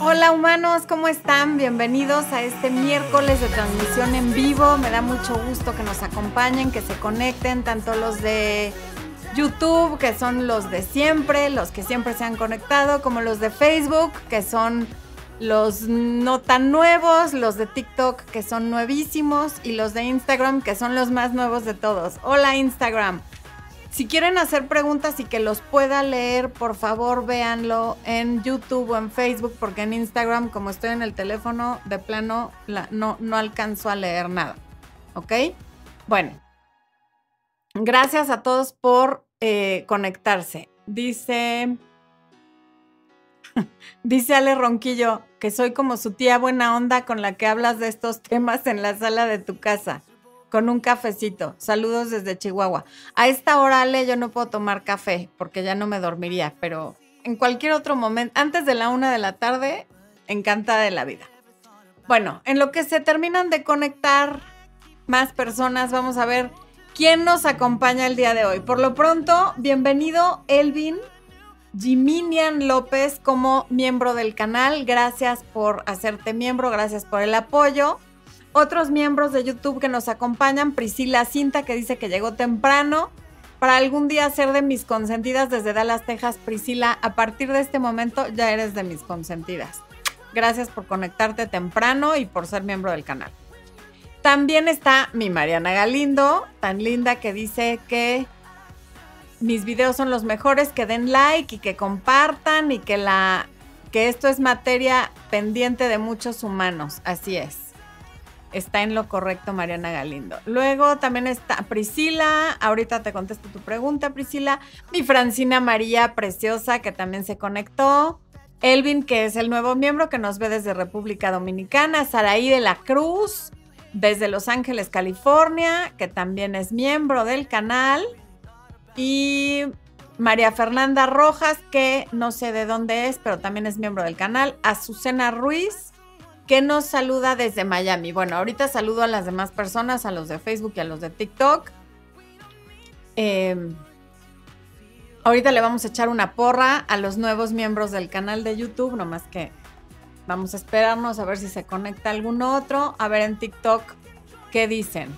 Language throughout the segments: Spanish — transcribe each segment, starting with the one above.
Hola humanos, ¿cómo están? Bienvenidos a este miércoles de transmisión en vivo. Me da mucho gusto que nos acompañen, que se conecten, tanto los de YouTube, que son los de siempre, los que siempre se han conectado, como los de Facebook, que son los no tan nuevos, los de TikTok, que son nuevísimos, y los de Instagram, que son los más nuevos de todos. Hola Instagram. Si quieren hacer preguntas y que los pueda leer, por favor véanlo en YouTube o en Facebook, porque en Instagram, como estoy en el teléfono, de plano no, no alcanzo a leer nada. ¿Ok? Bueno, gracias a todos por eh, conectarse. Dice, dice Ale Ronquillo que soy como su tía buena onda con la que hablas de estos temas en la sala de tu casa con un cafecito. Saludos desde Chihuahua. A esta hora, Ale, yo no puedo tomar café porque ya no me dormiría, pero en cualquier otro momento, antes de la una de la tarde, encantada de la vida. Bueno, en lo que se terminan de conectar más personas, vamos a ver quién nos acompaña el día de hoy. Por lo pronto, bienvenido Elvin Jiminian López como miembro del canal. Gracias por hacerte miembro, gracias por el apoyo otros miembros de YouTube que nos acompañan, Priscila Cinta, que dice que llegó temprano, para algún día ser de mis consentidas desde Dallas, Texas. Priscila, a partir de este momento ya eres de mis consentidas. Gracias por conectarte temprano y por ser miembro del canal. También está mi Mariana Galindo, tan linda que dice que mis videos son los mejores, que den like y que compartan y que la que esto es materia pendiente de muchos humanos. Así es está en lo correcto Mariana Galindo. Luego también está Priscila, ahorita te contesto tu pregunta Priscila, mi Francina María Preciosa que también se conectó, Elvin que es el nuevo miembro que nos ve desde República Dominicana, Saraí de la Cruz desde Los Ángeles, California, que también es miembro del canal. Y María Fernanda Rojas que no sé de dónde es, pero también es miembro del canal, Azucena Ruiz que nos saluda desde Miami. Bueno, ahorita saludo a las demás personas, a los de Facebook y a los de TikTok. Em, ahorita le vamos a echar una porra a los nuevos miembros del canal de YouTube, nomás que vamos a esperarnos a ver si se conecta algún otro. A ver en TikTok qué dicen.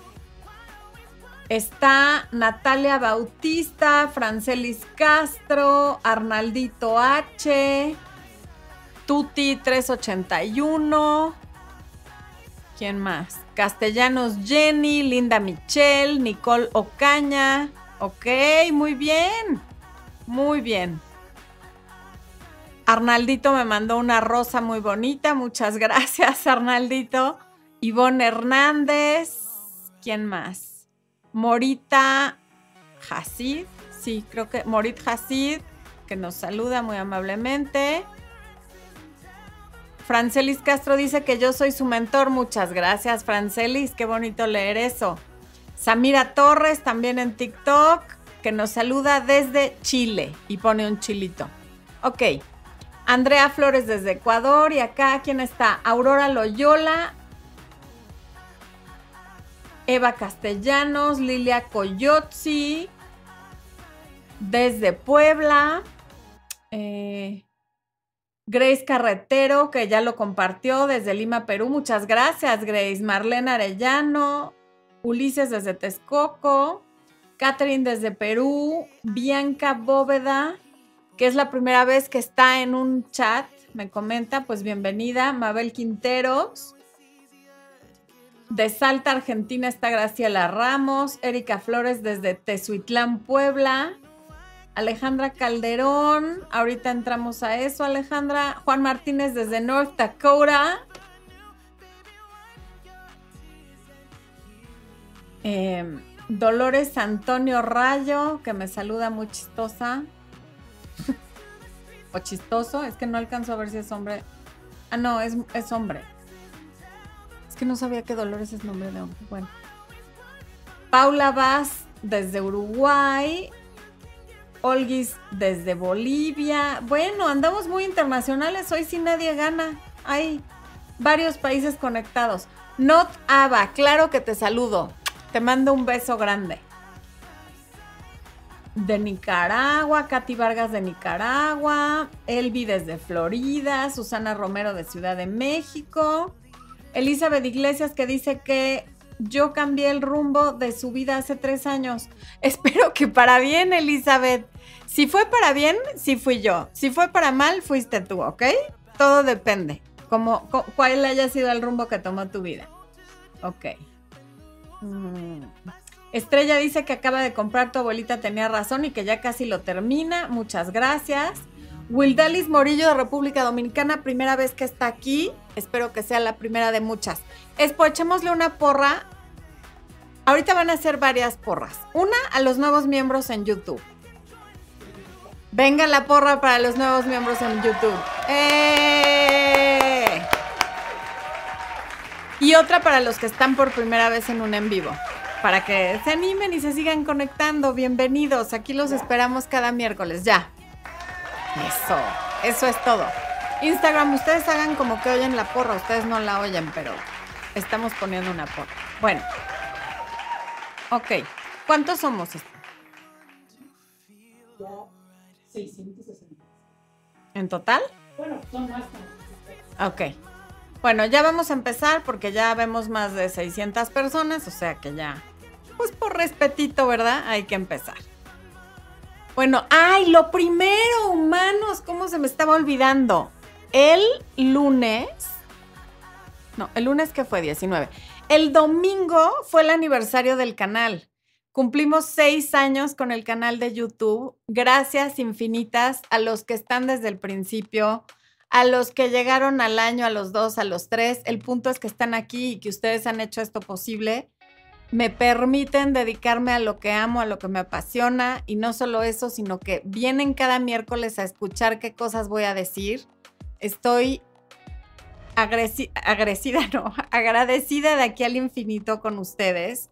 Está Natalia Bautista, Francelis Castro, Arnaldito H. Tuti 381. ¿Quién más? Castellanos Jenny, Linda Michelle, Nicole Ocaña. Ok, muy bien. Muy bien. Arnaldito me mandó una rosa muy bonita. Muchas gracias, Arnaldito. Ivonne Hernández. ¿Quién más? Morita Hasid. Sí, creo que Morit Hasid, que nos saluda muy amablemente. Francelis Castro dice que yo soy su mentor. Muchas gracias, Francelis. Qué bonito leer eso. Samira Torres, también en TikTok, que nos saluda desde Chile y pone un chilito. Ok. Andrea Flores desde Ecuador. Y acá, ¿quién está? Aurora Loyola. Eva Castellanos, Lilia Coyotzi. Desde Puebla. Eh, Grace Carretero, que ya lo compartió desde Lima, Perú. Muchas gracias, Grace. Marlene Arellano, Ulises desde Texcoco, Catherine desde Perú, Bianca Bóveda, que es la primera vez que está en un chat, me comenta, pues bienvenida. Mabel Quinteros. De Salta, Argentina está Graciela Ramos, Erika Flores desde Tezuitlán, Puebla. Alejandra Calderón, ahorita entramos a eso, Alejandra. Juan Martínez desde North Dakota. Em, Dolores Antonio Rayo, que me saluda muy chistosa. o chistoso, es que no alcanzo a ver si es hombre. Ah, no, es, es hombre. Es que no sabía que Dolores es nombre de hombre. Bueno. Paula Vaz desde Uruguay. Olguis desde Bolivia. Bueno, andamos muy internacionales. Hoy sí nadie gana. Hay varios países conectados. Not Ava, claro que te saludo. Te mando un beso grande. de Nicaragua, Katy Vargas de Nicaragua, Elvi desde Florida, Susana Romero de Ciudad de México, Elizabeth Iglesias que dice que yo cambié el rumbo de su vida hace tres años. Espero que para bien, Elizabeth. Si fue para bien, sí fui yo. Si fue para mal, fuiste tú, ¿ok? Todo depende. Como, cuál haya sido el rumbo que tomó tu vida. Ok. Mm. Estrella dice que acaba de comprar tu abuelita, tenía razón y que ya casi lo termina. Muchas gracias. Wildalis Morillo de República Dominicana, primera vez que está aquí. Espero que sea la primera de muchas. Espo, echémosle una porra. Ahorita van a hacer varias porras. Una a los nuevos miembros en YouTube. Venga la porra para los nuevos miembros en YouTube. ¡Eh! Y otra para los que están por primera vez en un en vivo. Para que se animen y se sigan conectando. Bienvenidos. Aquí los esperamos cada miércoles. Ya. Eso. Eso es todo. Instagram, ustedes hagan como que oyen la porra. Ustedes no la oyen, pero estamos poniendo una porra. Bueno. Ok. ¿Cuántos somos? 660. ¿En total? Bueno, son más. Ok. Bueno, ya vamos a empezar porque ya vemos más de 600 personas, o sea que ya, pues por respetito, ¿verdad? Hay que empezar. Bueno, ay, lo primero, humanos, ¿cómo se me estaba olvidando? El lunes, no, el lunes que fue 19, el domingo fue el aniversario del canal. Cumplimos seis años con el canal de YouTube. Gracias infinitas a los que están desde el principio, a los que llegaron al año, a los dos, a los tres. El punto es que están aquí y que ustedes han hecho esto posible. Me permiten dedicarme a lo que amo, a lo que me apasiona y no solo eso, sino que vienen cada miércoles a escuchar qué cosas voy a decir. Estoy agradecida, no, agradecida de aquí al infinito con ustedes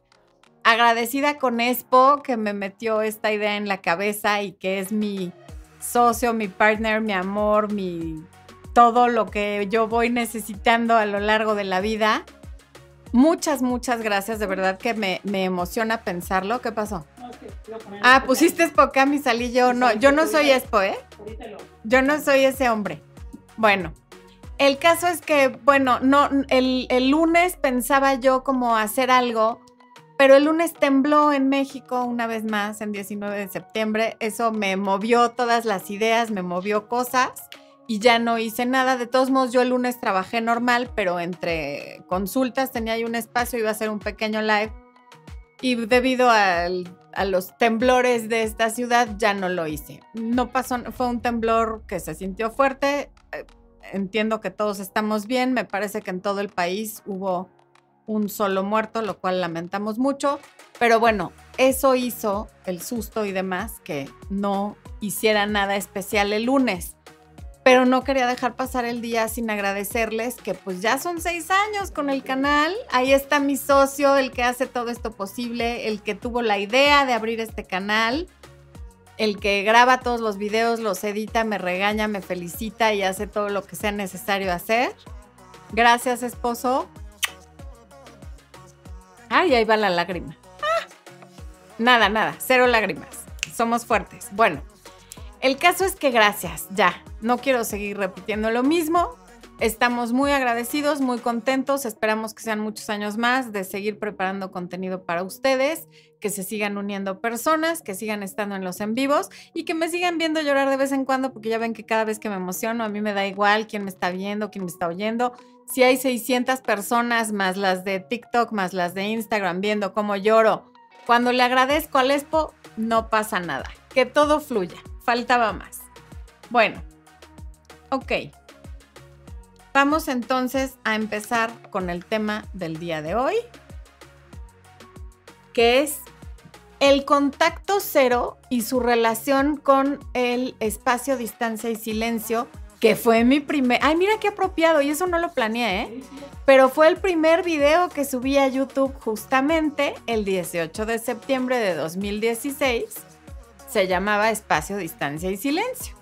agradecida con Expo que me metió esta idea en la cabeza y que es mi socio, mi partner, mi amor, mi todo lo que yo voy necesitando a lo largo de la vida. Muchas, muchas gracias, de verdad que me, emociona pensarlo. ¿Qué pasó? ah, pusiste Expo mi salí yo. No, yo no soy Expo, ¿eh? Yo no soy ese hombre. Bueno, el caso es que, bueno, no, el, el lunes pensaba yo como hacer algo pero el lunes tembló en México una vez más, en 19 de septiembre. Eso me movió todas las ideas, me movió cosas y ya no hice nada. De todos modos, yo el lunes trabajé normal, pero entre consultas tenía ahí un espacio, iba a hacer un pequeño live. Y debido a los temblores de esta ciudad, ya no lo hice. No pasó, fue un temblor que se sintió fuerte. Eh, entiendo que todos estamos bien. Me parece que en todo el país hubo un solo muerto, lo cual lamentamos mucho. Pero bueno, eso hizo el susto y demás que no hiciera nada especial el lunes. Pero no quería dejar pasar el día sin agradecerles que pues ya son seis años con el canal. Ahí está mi socio, el que hace todo esto posible, el que tuvo la idea de abrir este canal, el que graba todos los videos, los edita, me regaña, me felicita y hace todo lo que sea necesario hacer. Gracias, esposo. Ay, ahí va la lágrima. Ah. Nada, nada, cero lágrimas. Somos fuertes. Bueno, el caso es que gracias, ya. No quiero seguir repitiendo lo mismo. Estamos muy agradecidos, muy contentos. Esperamos que sean muchos años más de seguir preparando contenido para ustedes, que se sigan uniendo personas, que sigan estando en los en vivos y que me sigan viendo llorar de vez en cuando, porque ya ven que cada vez que me emociono, a mí me da igual quién me está viendo, quién me está oyendo si hay 600 personas más las de TikTok, más las de Instagram viendo cómo lloro, cuando le agradezco al Expo, no pasa nada. Que todo fluya. Faltaba más. Bueno, ok. Vamos entonces a empezar con el tema del día de hoy, que es el contacto cero y su relación con el espacio, distancia y silencio que fue mi primer, ay mira qué apropiado, y eso no lo planeé, ¿eh? Pero fue el primer video que subí a YouTube justamente el 18 de septiembre de 2016. Se llamaba Espacio, Distancia y Silencio.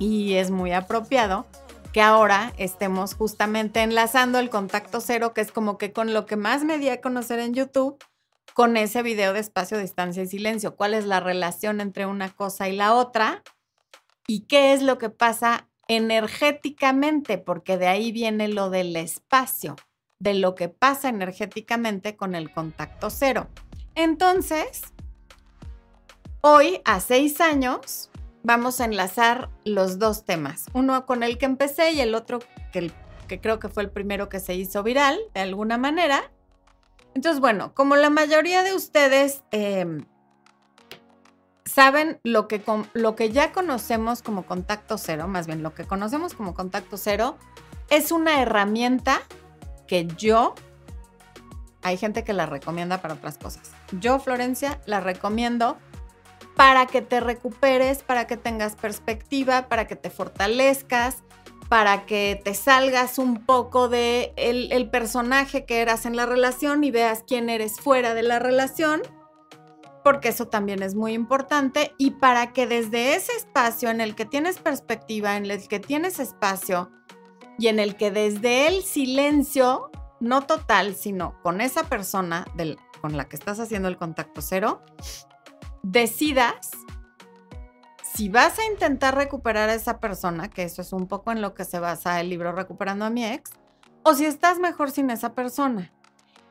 Y es muy apropiado que ahora estemos justamente enlazando el contacto cero, que es como que con lo que más me di a conocer en YouTube, con ese video de espacio, distancia y silencio. ¿Cuál es la relación entre una cosa y la otra? ¿Y qué es lo que pasa energéticamente? Porque de ahí viene lo del espacio, de lo que pasa energéticamente con el contacto cero. Entonces, hoy, a seis años, vamos a enlazar los dos temas. Uno con el que empecé y el otro que, creo que fue el primero que se hizo viral, de alguna manera entonces, bueno, como la mayoría de ustedes em, saben lo que, lo que ya conocemos como contacto cero, más bien lo que conocemos como contacto cero, es una herramienta que yo, hay gente que la recomienda para otras cosas. Yo, Florencia, la recomiendo para que te recuperes, para que tengas perspectiva, para que te fortalezcas, para que te salgas un poco de el, personaje que eras en la relación y veas quién eres fuera de la relación, porque eso también es muy importante, y para que desde ese espacio en el que tienes perspectiva, en el que tienes espacio y en el que desde el silencio, no total, sino con esa persona con la que estás haciendo el contacto cero, decidas si vas a intentar recuperar a esa persona, que eso es un poco en lo que se basa el libro Recuperando a mi ex, o si estás mejor sin esa persona.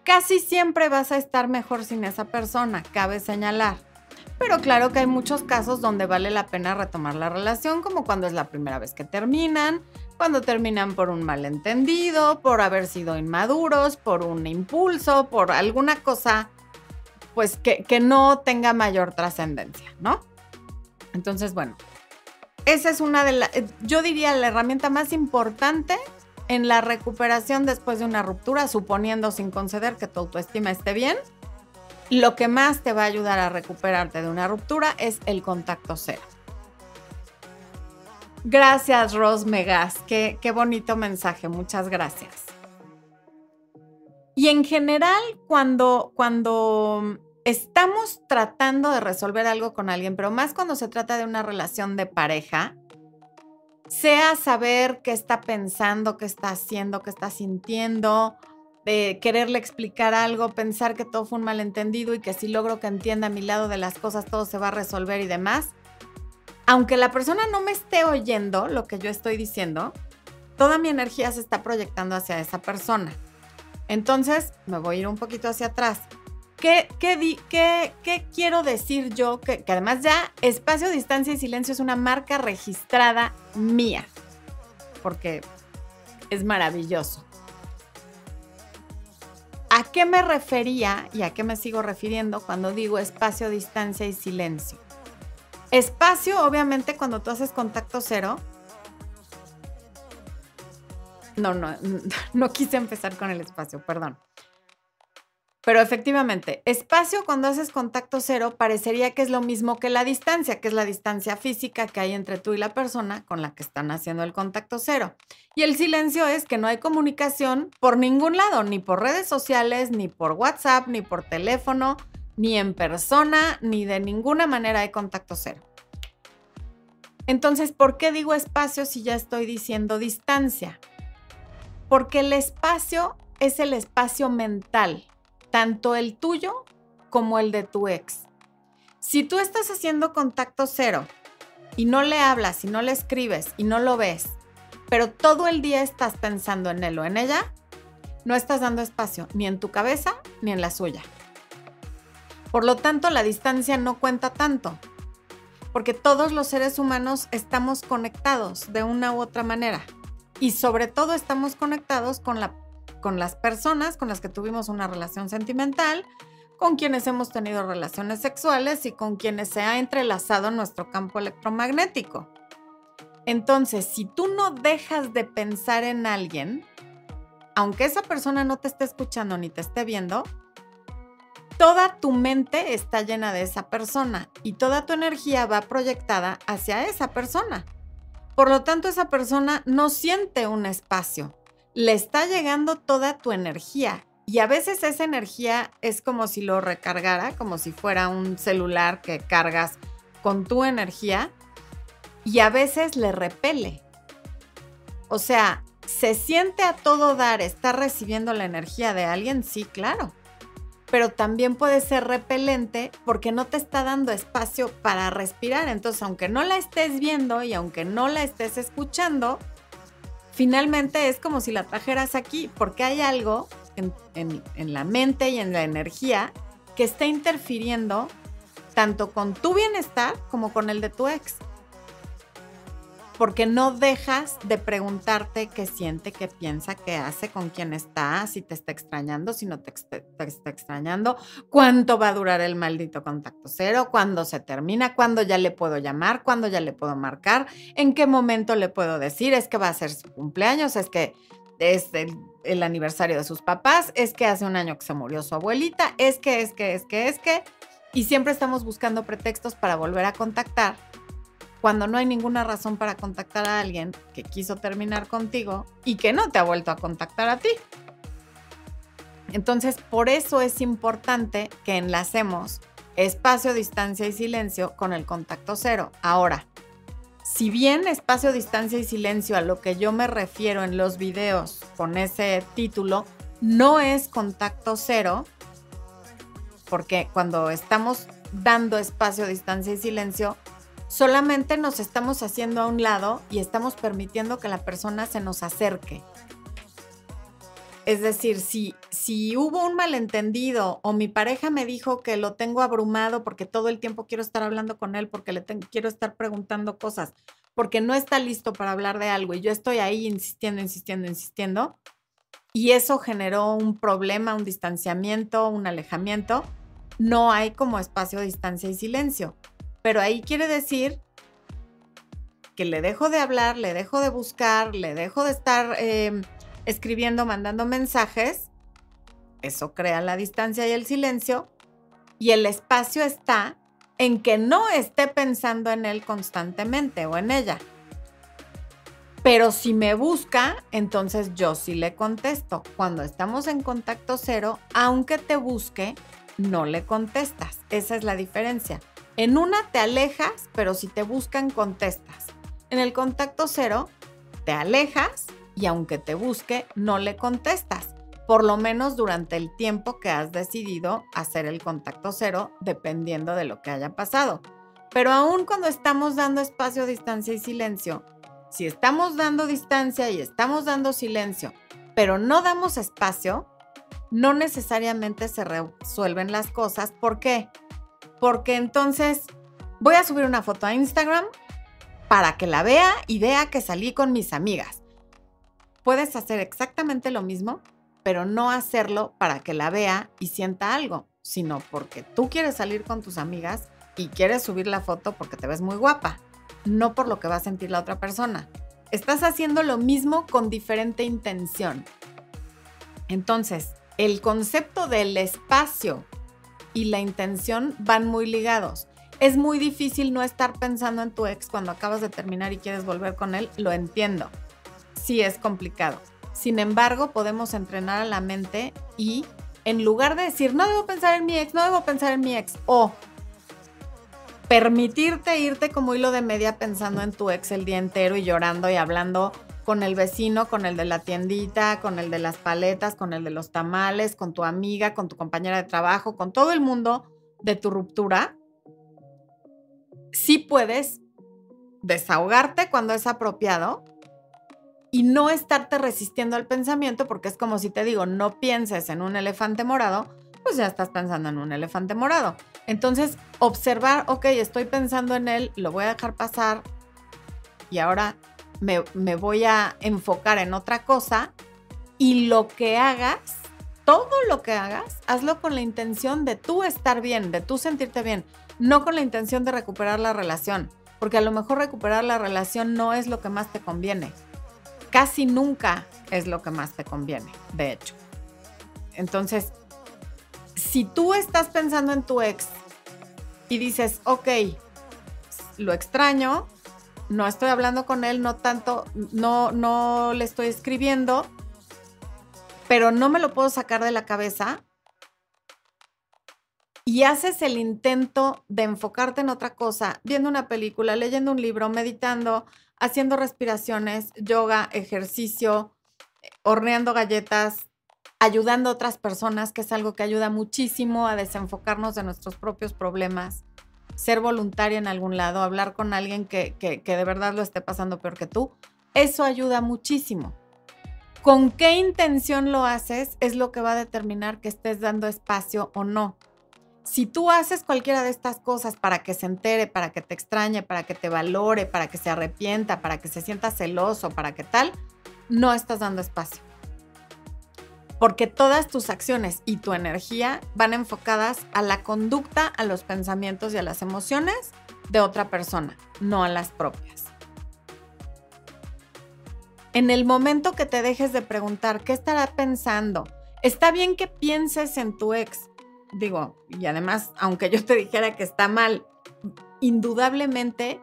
Casi siempre vas a estar mejor sin esa persona, cabe señalar. Pero claro que hay muchos casos donde vale la pena retomar la relación, como cuando es la primera vez que terminan, cuando terminan por un malentendido, por haber sido inmaduros, por un impulso, por alguna cosa, pues que, que no tenga mayor trascendencia, ¿no? Entonces, bueno, esa es una de las, yo diría la herramienta más importante en la recuperación después de una ruptura, suponiendo sin conceder que tu autoestima esté bien. Lo que más te va a ayudar a recuperarte de una ruptura es el contacto cero. Gracias, Ros Megas. Qué, qué bonito mensaje. Muchas gracias. Y en general, cuando, cuando estamos tratando de resolver algo con alguien, pero más cuando se trata de una relación de pareja, sea saber qué está pensando, qué está haciendo, qué está sintiendo, de quererle explicar algo, pensar que todo fue un malentendido y que si logro que entienda a mi lado de las cosas todo se va a resolver y demás. Aunque la persona no me esté oyendo lo que yo estoy diciendo, toda mi energía se está proyectando hacia esa persona. Entonces, me voy a ir un poquito hacia atrás. ¿Qué, qué, quiero decir yo? Que, que, además ya espacio, distancia y silencio es una marca registrada mía, porque es maravilloso. ¿A qué me refería y a qué me sigo refiriendo cuando digo espacio, distancia y silencio? Espacio, obviamente, cuando tú haces contacto cero. No, no, no quise empezar con el espacio, perdón. Pero efectivamente, espacio cuando haces contacto cero parecería que es lo mismo que la distancia, que es la distancia física que hay entre tú y la persona con la que están haciendo el contacto cero. Y el silencio es que no hay comunicación por ningún lado, ni por redes sociales, ni por WhatsApp, ni por teléfono, ni en persona, ni de ninguna manera hay contacto cero. Entonces, ¿por qué digo espacio si ya estoy diciendo distancia? Porque el espacio es el espacio mental tanto el tuyo como el de tu ex. Si tú estás haciendo contacto cero y no le hablas y no le escribes y no lo ves, pero todo el día estás pensando en él o en ella, no estás dando espacio ni en tu cabeza ni en la suya. Por lo tanto, la distancia no cuenta tanto, porque todos los seres humanos estamos conectados de una u otra manera y sobre todo estamos conectados con la con las personas con las que tuvimos una relación sentimental, con quienes hemos tenido relaciones sexuales y con quienes se ha entrelazado nuestro campo electromagnético. Entonces, si tú no dejas de pensar en alguien, aunque esa persona no te esté escuchando ni te esté viendo, toda tu mente está llena de esa persona y toda tu energía va proyectada hacia esa persona. Por lo tanto, esa persona no siente un espacio, le está llegando toda tu energía. Y a veces esa energía es como si lo recargara, como si fuera un celular que cargas con tu energía. Y a veces le repele. O sea, ¿se siente a todo dar estar recibiendo la energía de alguien? Sí, claro. pero también puede ser repelente porque no te está dando espacio para respirar. Entonces, aunque no la estés viendo y aunque no la estés escuchando, finalmente es como si la trajeras aquí, porque hay algo en, la mente y en la energía que está interfiriendo tanto con tu bienestar como con el de tu ex porque no dejas de preguntarte qué siente, qué piensa, qué hace, con quién está, si te está extrañando, si no te, está extrañando, cuánto va a durar el maldito contacto cero, cuándo se termina, cuándo ya le puedo llamar, cuándo ya le puedo marcar, en qué momento le puedo decir, es que va a ser su cumpleaños, es que es el, el aniversario de sus papás, es que hace un año que se murió su abuelita, es que, es que, es que, es que, y siempre estamos buscando pretextos para volver a contactar cuando no hay ninguna razón para contactar a alguien que quiso terminar contigo y que no te ha vuelto a contactar a ti. Entonces, por eso es importante que enlacemos espacio, distancia y silencio con el contacto cero. Ahora, si bien espacio, distancia y silencio a lo que yo me refiero en los videos con ese título no es contacto cero, porque cuando estamos dando espacio, distancia y silencio, solamente nos estamos haciendo a un lado y estamos permitiendo que la persona se nos acerque. Es decir, si, si hubo un malentendido o mi pareja me dijo que lo tengo abrumado porque todo el tiempo quiero estar hablando con él, porque quiero estar preguntando cosas, porque no está listo para hablar de algo y yo estoy ahí insistiendo, insistiendo, insistiendo, y eso generó un problema, un distanciamiento, un alejamiento, no hay como espacio, distancia y silencio. Pero ahí quiere decir que le dejo de hablar, le dejo de buscar, le dejo de estar em, escribiendo, mandando mensajes. Eso crea la distancia y el silencio. Y el espacio está en que no esté pensando en él constantemente o en ella. Pero si me busca, entonces yo sí le contesto. Cuando estamos en contacto cero, aunque te busque, no le contestas. Esa es la diferencia. En una te alejas, pero si te buscan, contestas. En el contacto cero, te alejas y aunque te busque, no le contestas, por lo menos durante el tiempo que has decidido hacer el contacto cero, dependiendo de lo que haya pasado. Pero aún cuando estamos dando espacio, distancia y silencio, si estamos dando distancia y estamos dando silencio, pero no damos espacio, no necesariamente se resuelven las cosas. ¿Por qué? Porque entonces voy a subir una foto a Instagram para que la vea y vea que salí con mis amigas. Puedes hacer exactamente lo mismo, pero no hacerlo para que la vea y sienta algo, sino porque tú quieres salir con tus amigas y quieres subir la foto porque te ves muy guapa, no por lo que va a sentir la otra persona. Estás haciendo lo mismo con diferente intención. Entonces, el concepto del espacio y la intención van muy ligados. Es muy difícil no estar pensando en tu ex cuando acabas de terminar y quieres volver con él, lo entiendo. Sí es complicado. Sin embargo, podemos entrenar a la mente y en lugar de decir, no debo pensar en mi ex, no debo pensar en mi ex, o permitirte irte como hilo de media pensando en tu ex el día entero y llorando y hablando con el vecino, con el de la tiendita, con el de las paletas, con el de los tamales, con tu amiga, con tu compañera de trabajo, con todo el mundo de tu ruptura, sí puedes desahogarte cuando es apropiado y no estarte resistiendo al pensamiento, porque es como si te digo, no pienses en un elefante morado, pues ya estás pensando en un elefante morado. Entonces, observar, ok, estoy pensando en él, lo voy a dejar pasar y ahora me, voy a enfocar en otra cosa y lo que hagas, todo lo que hagas, hazlo con la intención de tú estar bien, de tú sentirte bien, no con la intención de recuperar la relación, porque a lo mejor recuperar la relación no es lo que más te conviene. Casi nunca es lo que más te conviene, de hecho. Entonces, si tú estás pensando en tu ex y dices, ok, lo extraño, no estoy hablando con él, no tanto, no, no le estoy escribiendo, pero no me lo puedo sacar de la cabeza. Y haces el intento de enfocarte en otra cosa, viendo una película, leyendo un libro, meditando, haciendo respiraciones, yoga, ejercicio, horneando galletas, ayudando a otras personas, que es algo que ayuda muchísimo a desenfocarnos de nuestros propios problemas, ser voluntaria en algún lado, hablar con alguien que, que, que de verdad lo esté pasando peor que tú, eso ayuda muchísimo. ¿Con qué intención lo haces? Es lo que va a determinar que estés dando espacio o no. Si tú haces cualquiera de estas cosas para que se entere, para que te extrañe, para que te valore, para que se arrepienta, para que se sienta celoso, para que tal, no estás dando espacio. Porque todas tus acciones y tu energía van enfocadas a la conducta, a los pensamientos y a las emociones de otra persona, no a las propias. En el momento que te dejes de preguntar qué estará pensando, está bien que pienses en tu ex. Digo, y además, aunque yo te dijera que está mal, indudablemente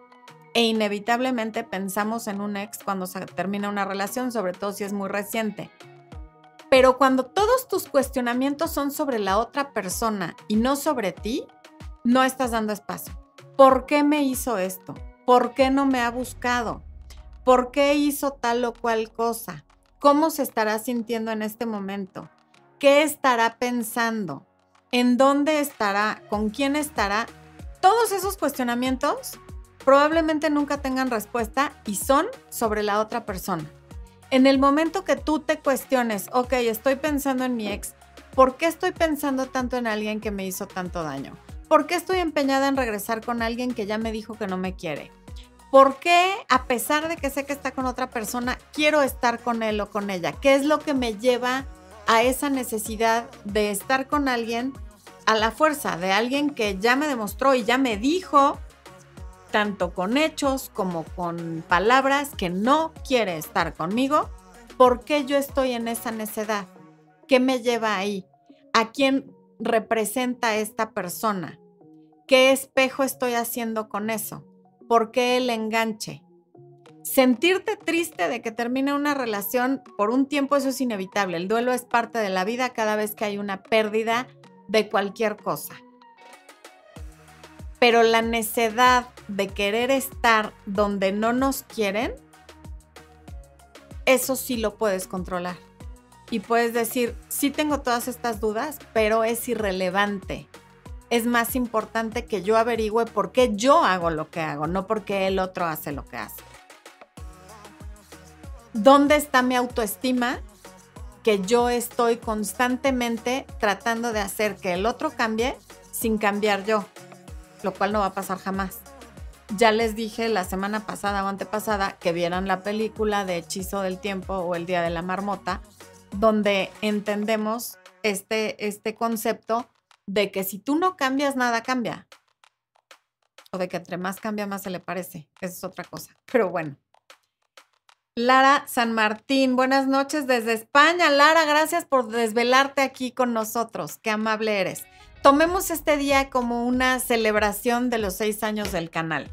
e inevitablemente pensamos en un ex cuando se termina una relación, sobre todo si es muy reciente. Pero cuando todos tus cuestionamientos son sobre la otra persona y no sobre ti, no estás dando espacio. ¿Por qué me hizo esto? ¿Por qué no me ha buscado? ¿Por qué hizo tal o cual cosa? ¿Cómo se estará sintiendo en este momento? ¿Qué estará pensando? ¿En dónde estará? ¿Con quién estará? Todos esos cuestionamientos probablemente nunca tengan respuesta y son sobre la otra persona. En el momento que tú te cuestiones, ok, estoy pensando en mi ex, ¿por qué estoy pensando tanto en alguien que me hizo tanto daño? ¿Por qué estoy empeñada en regresar con alguien que ya me dijo que no me quiere? ¿Por qué, a pesar de que sé que está con otra persona, quiero estar con él o con ella? ¿Qué es lo que me lleva a esa necesidad de estar con alguien a la fuerza, de alguien que ya me demostró y ya me dijo, tanto con hechos como con palabras, que no quiere estar conmigo? ¿Por qué yo estoy en esa necedad? ¿Qué me lleva ahí? ¿A quién representa esta persona? ¿Qué espejo estoy haciendo con eso? ¿Por qué el enganche? Sentirte triste de que termine una relación por un tiempo, eso es inevitable. El duelo es parte de la vida cada vez que hay una pérdida de cualquier cosa. Pero la necedad de querer estar donde no nos quieren, eso sí lo puedes controlar. Y puedes decir, sí tengo todas estas dudas, pero es irrelevante es más importante que yo averigüe por qué yo hago lo que hago, no porque el otro hace lo que hace. ¿Dónde está mi autoestima? Que yo estoy constantemente tratando de hacer que el otro cambie sin cambiar yo, lo cual no va a pasar jamás. Ya les dije la semana pasada o antepasada que vieran la película de Hechizo del Tiempo o El Día de la Marmota, donde entendemos este, este concepto de que si tú no cambias, nada cambia. O de que entre más cambia, más se le parece. Esa es otra cosa. Pero bueno. Lara San Martín, buenas noches desde España. Lara, gracias por desvelarte aquí con nosotros. Qué amable eres. Tomemos este día como una celebración de los seis años del canal.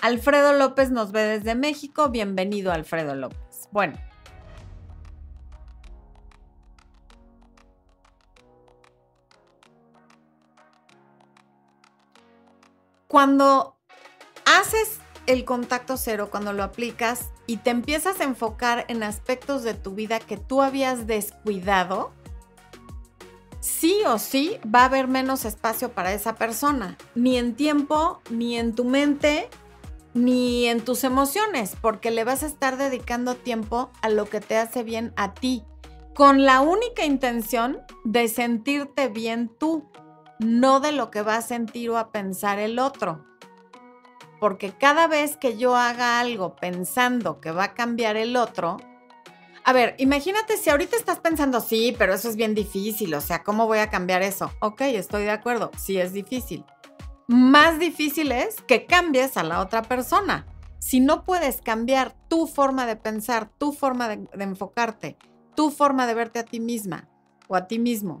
Alfredo López nos ve desde México. Bienvenido, Alfredo López. Bueno, Cuando haces el contacto cero, cuando lo aplicas y te empiezas a enfocar en aspectos de tu vida que tú habías descuidado, sí o sí va a haber menos espacio para esa persona, ni en tiempo, ni en tu mente, ni en tus emociones, porque le vas a estar dedicando tiempo a lo que te hace bien a ti, con la única intención de sentirte bien tú no de lo que va a sentir o a pensar el otro. Porque cada vez que yo haga algo pensando que va a cambiar el otro, a ver, imagínate si ahorita estás pensando, sí, pero eso es bien difícil, o sea, ¿cómo voy a cambiar eso? Ok, estoy de acuerdo, sí es difícil. Más difícil es que cambies a la otra persona. Si no puedes cambiar tu forma de pensar, tu forma de, de enfocarte, tu forma de verte a ti misma o a ti mismo,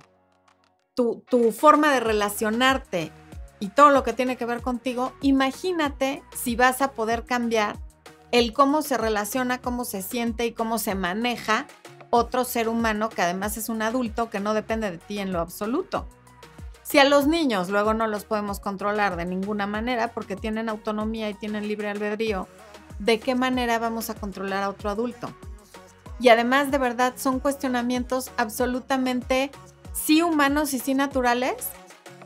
tu, forma de relacionarte y todo lo que tiene que ver contigo, imagínate si vas a poder cambiar el cómo se relaciona, cómo se siente y cómo se maneja otro ser humano que además es un adulto que no depende de ti en lo absoluto. Si a los niños luego no los podemos controlar de ninguna manera porque tienen autonomía y tienen libre albedrío, ¿de qué manera vamos a controlar a otro adulto? Y además, de verdad, son cuestionamientos absolutamente sí humanos y sí naturales.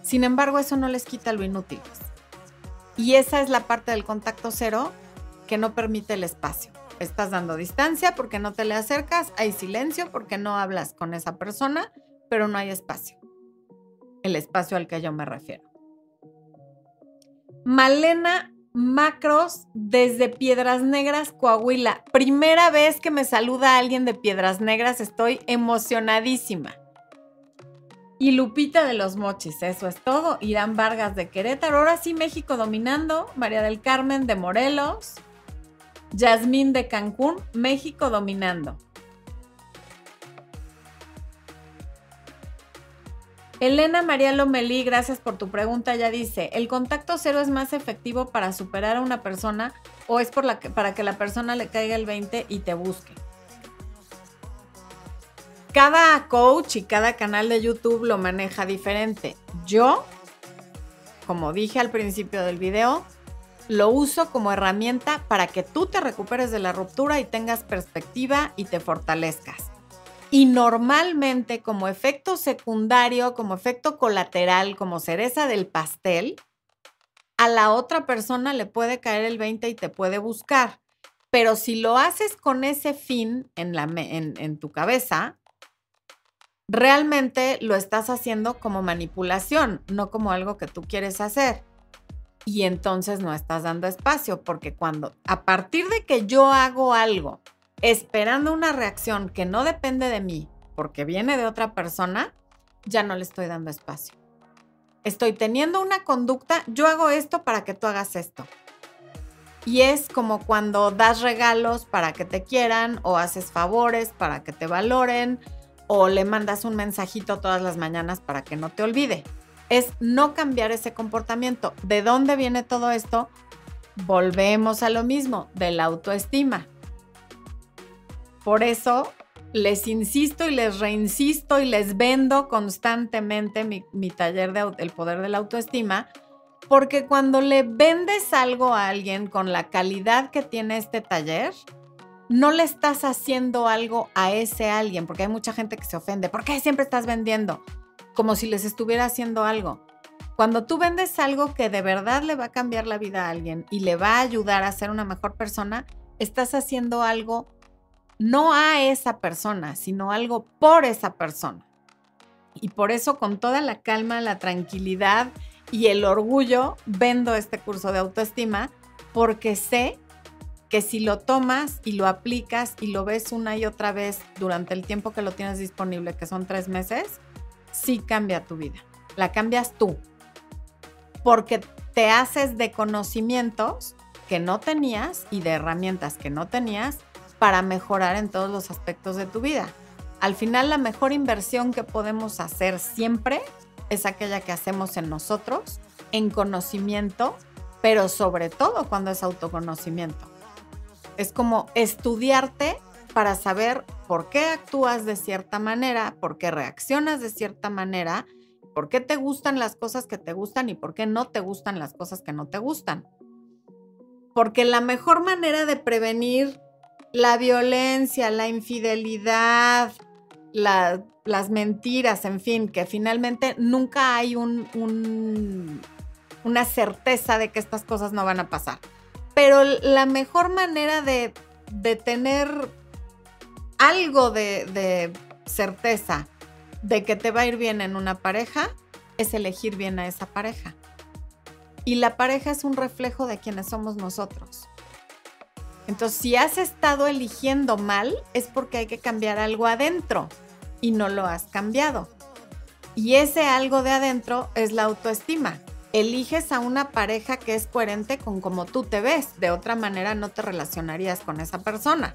Sin embargo, eso no les quita lo inútiles. Y esa es la parte del contacto cero que no permite el espacio. Estás dando distancia porque no te le acercas, hay silencio porque no hablas con esa persona, pero no hay espacio. El espacio al que yo me refiero. Malena Macros desde Piedras Negras, Coahuila. Primera vez que me saluda alguien de Piedras Negras, estoy emocionadísima. Y Lupita de los Mochis, eso es todo. Irán Vargas de Querétaro, ahora sí México dominando. María del Carmen de Morelos. Yasmín de Cancún, México dominando. Elena María Lomelí, gracias por tu pregunta. Ya dice, ¿el contacto cero es más efectivo para superar a una persona o es por la para que la persona le caiga el 20 y te busque? Cada coach y cada canal de YouTube lo maneja diferente. Yo, como dije al principio del video, lo uso como herramienta para que tú te recuperes de la ruptura y tengas perspectiva y te fortalezcas. Y normalmente como efecto secundario, como efecto colateral, como cereza del pastel, a la otra persona le puede caer el 20 y te puede buscar. Pero si lo haces con ese fin en, la, en, tu cabeza, realmente lo estás haciendo como manipulación, no como algo que tú quieres hacer y entonces no estás dando espacio, porque cuando a partir de que yo hago algo esperando una reacción que no depende de mí, porque viene de otra persona, ya no le estoy dando espacio. Estoy teniendo una conducta, yo hago esto para que tú hagas esto. Y es como cuando das regalos para que te quieran o haces favores para que te valoren o le mandas un mensajito todas las mañanas para que no te olvide es no cambiar ese comportamiento. ¿De dónde viene todo esto? Volvemos a lo mismo, de la autoestima. Por eso les insisto y les reinsisto y les vendo constantemente mi, taller de El Poder de la Autoestima, porque cuando le vendes algo a alguien con la calidad que tiene este taller, no le estás haciendo algo a ese alguien, porque hay mucha gente que se ofende. ¿Por qué siempre estás vendiendo? Como si les estuviera haciendo algo. Cuando tú vendes algo que de verdad le va a cambiar la vida a alguien y le va a ayudar a ser una mejor persona, estás haciendo algo no a esa persona, sino algo por esa persona. Y por eso con toda la calma, la tranquilidad y el orgullo vendo este curso de autoestima porque sé que si lo tomas y lo aplicas y lo ves una y otra vez durante el tiempo que lo tienes disponible, que son tres meses, sí cambia tu vida. La cambias tú. Porque te haces de conocimientos que no tenías y de herramientas que no tenías para mejorar en todos los aspectos de tu vida. Al final, la mejor inversión que podemos hacer siempre es aquella que hacemos en nosotros, en conocimiento, pero sobre todo cuando es autoconocimiento. Es como estudiarte para saber por qué actúas de cierta manera, por qué reaccionas de cierta manera, por qué te gustan las cosas que te gustan y por qué no te gustan las cosas que no te gustan. Porque la mejor manera de prevenir la violencia, la infidelidad, las mentiras, en fin, que finalmente nunca hay un, una certeza de que estas cosas no van a pasar. Pero la mejor manera de, de tener algo de, certeza de que te va a ir bien en una pareja es elegir bien a esa pareja. Y la pareja es un reflejo de quienes somos nosotros. Entonces, si has estado eligiendo mal, es porque hay que cambiar algo adentro y no lo has cambiado. Y ese algo de adentro es la autoestima. Eliges a una pareja que es coherente con cómo tú te ves. De otra manera, no te relacionarías con esa persona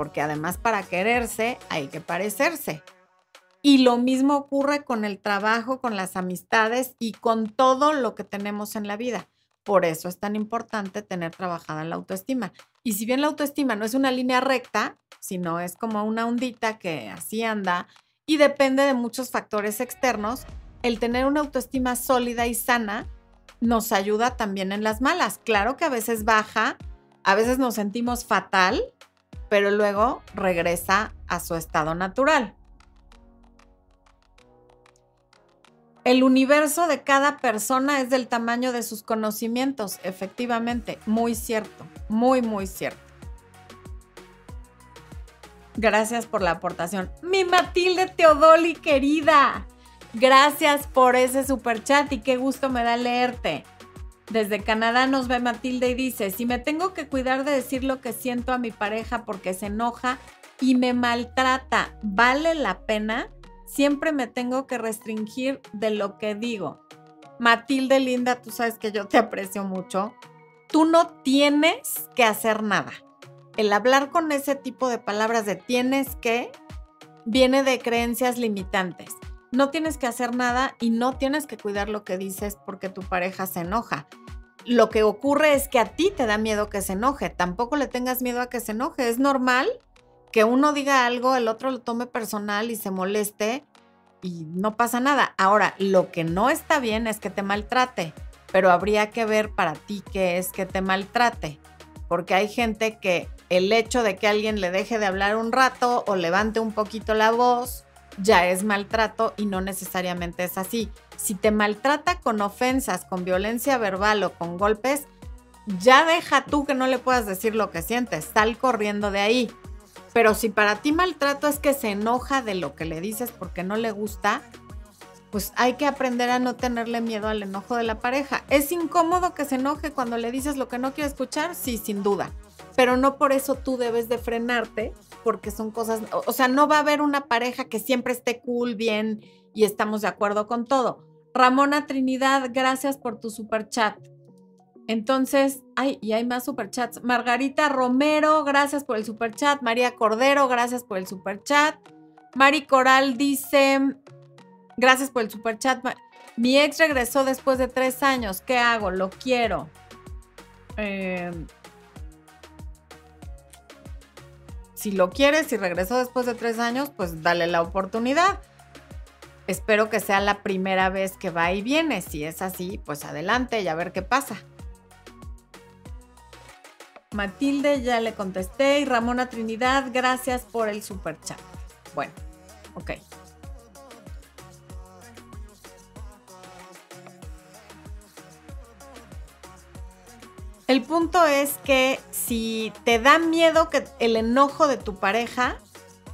porque además para quererse hay que parecerse. Y lo mismo ocurre con el trabajo, con las amistades y con todo lo que tenemos en la vida. Por eso es tan importante tener trabajada la autoestima. Y si bien la autoestima no es una línea recta, sino es como una ondita que así anda y depende de muchos factores externos, el tener una autoestima sólida y sana nos ayuda también en las malas. Claro que a veces baja, a veces nos sentimos fatal, pero luego regresa a su estado natural. El universo de cada persona es del tamaño de sus conocimientos, efectivamente, muy cierto, muy, muy cierto. Gracias por la aportación. Mi Matilde Teodoli, querida. Gracias por ese super chat y qué gusto me da leerte. Desde Canadá nos ve Matilde y dice, si me tengo que cuidar de decir lo que siento a mi pareja porque se enoja y me maltrata, ¿vale la pena? Siempre me tengo que restringir de lo que digo. Matilde linda, tú sabes que yo te aprecio mucho. Tú no tienes que hacer nada. El hablar con ese tipo de palabras de tienes que viene de creencias limitantes no tienes que hacer nada y no tienes que cuidar lo que dices porque tu pareja se enoja. Lo que ocurre es que a ti te da miedo que se enoje. Tampoco le tengas miedo a que se enoje. Es normal que uno diga algo, el otro lo tome personal y se moleste y no pasa nada. Ahora, lo que no está bien es que te maltrate, pero habría que ver para ti qué es que te maltrate. Porque hay gente que el hecho de que alguien le deje de hablar un rato o levante un poquito la voz ya es maltrato y no necesariamente es así. Si te maltrata con ofensas, con violencia verbal o con golpes, ya deja tú que no le puedas decir lo que sientes, sal corriendo de ahí. Pero si para ti maltrato es que se enoja de lo que le dices porque no le gusta, pues hay que aprender a no tenerle miedo al enojo de la pareja. ¿Es incómodo que se enoje cuando le dices lo que no quiere escuchar? Sí, sin duda. Pero no por eso tú debes de frenarte porque son cosas, o sea, no va a haber una pareja que siempre esté cool, bien y estamos de acuerdo con todo. Ramona Trinidad, gracias por tu super chat. Entonces, ay, y hay más super chats. Margarita Romero, gracias por el super chat. María Cordero, gracias por el super chat. Mari Coral dice, gracias por el super chat. Mi ex regresó después de tres años. ¿Qué hago? Lo quiero. Eh, si lo quieres y regresó después de tres años, pues dale la oportunidad. Espero que sea la primera vez que va y viene. Si es así, pues adelante y a ver qué pasa. Matilde, ya le contesté. Y Ramona Trinidad, gracias por el super chat. Bueno, ok. El punto es que si te da miedo que el enojo de tu pareja,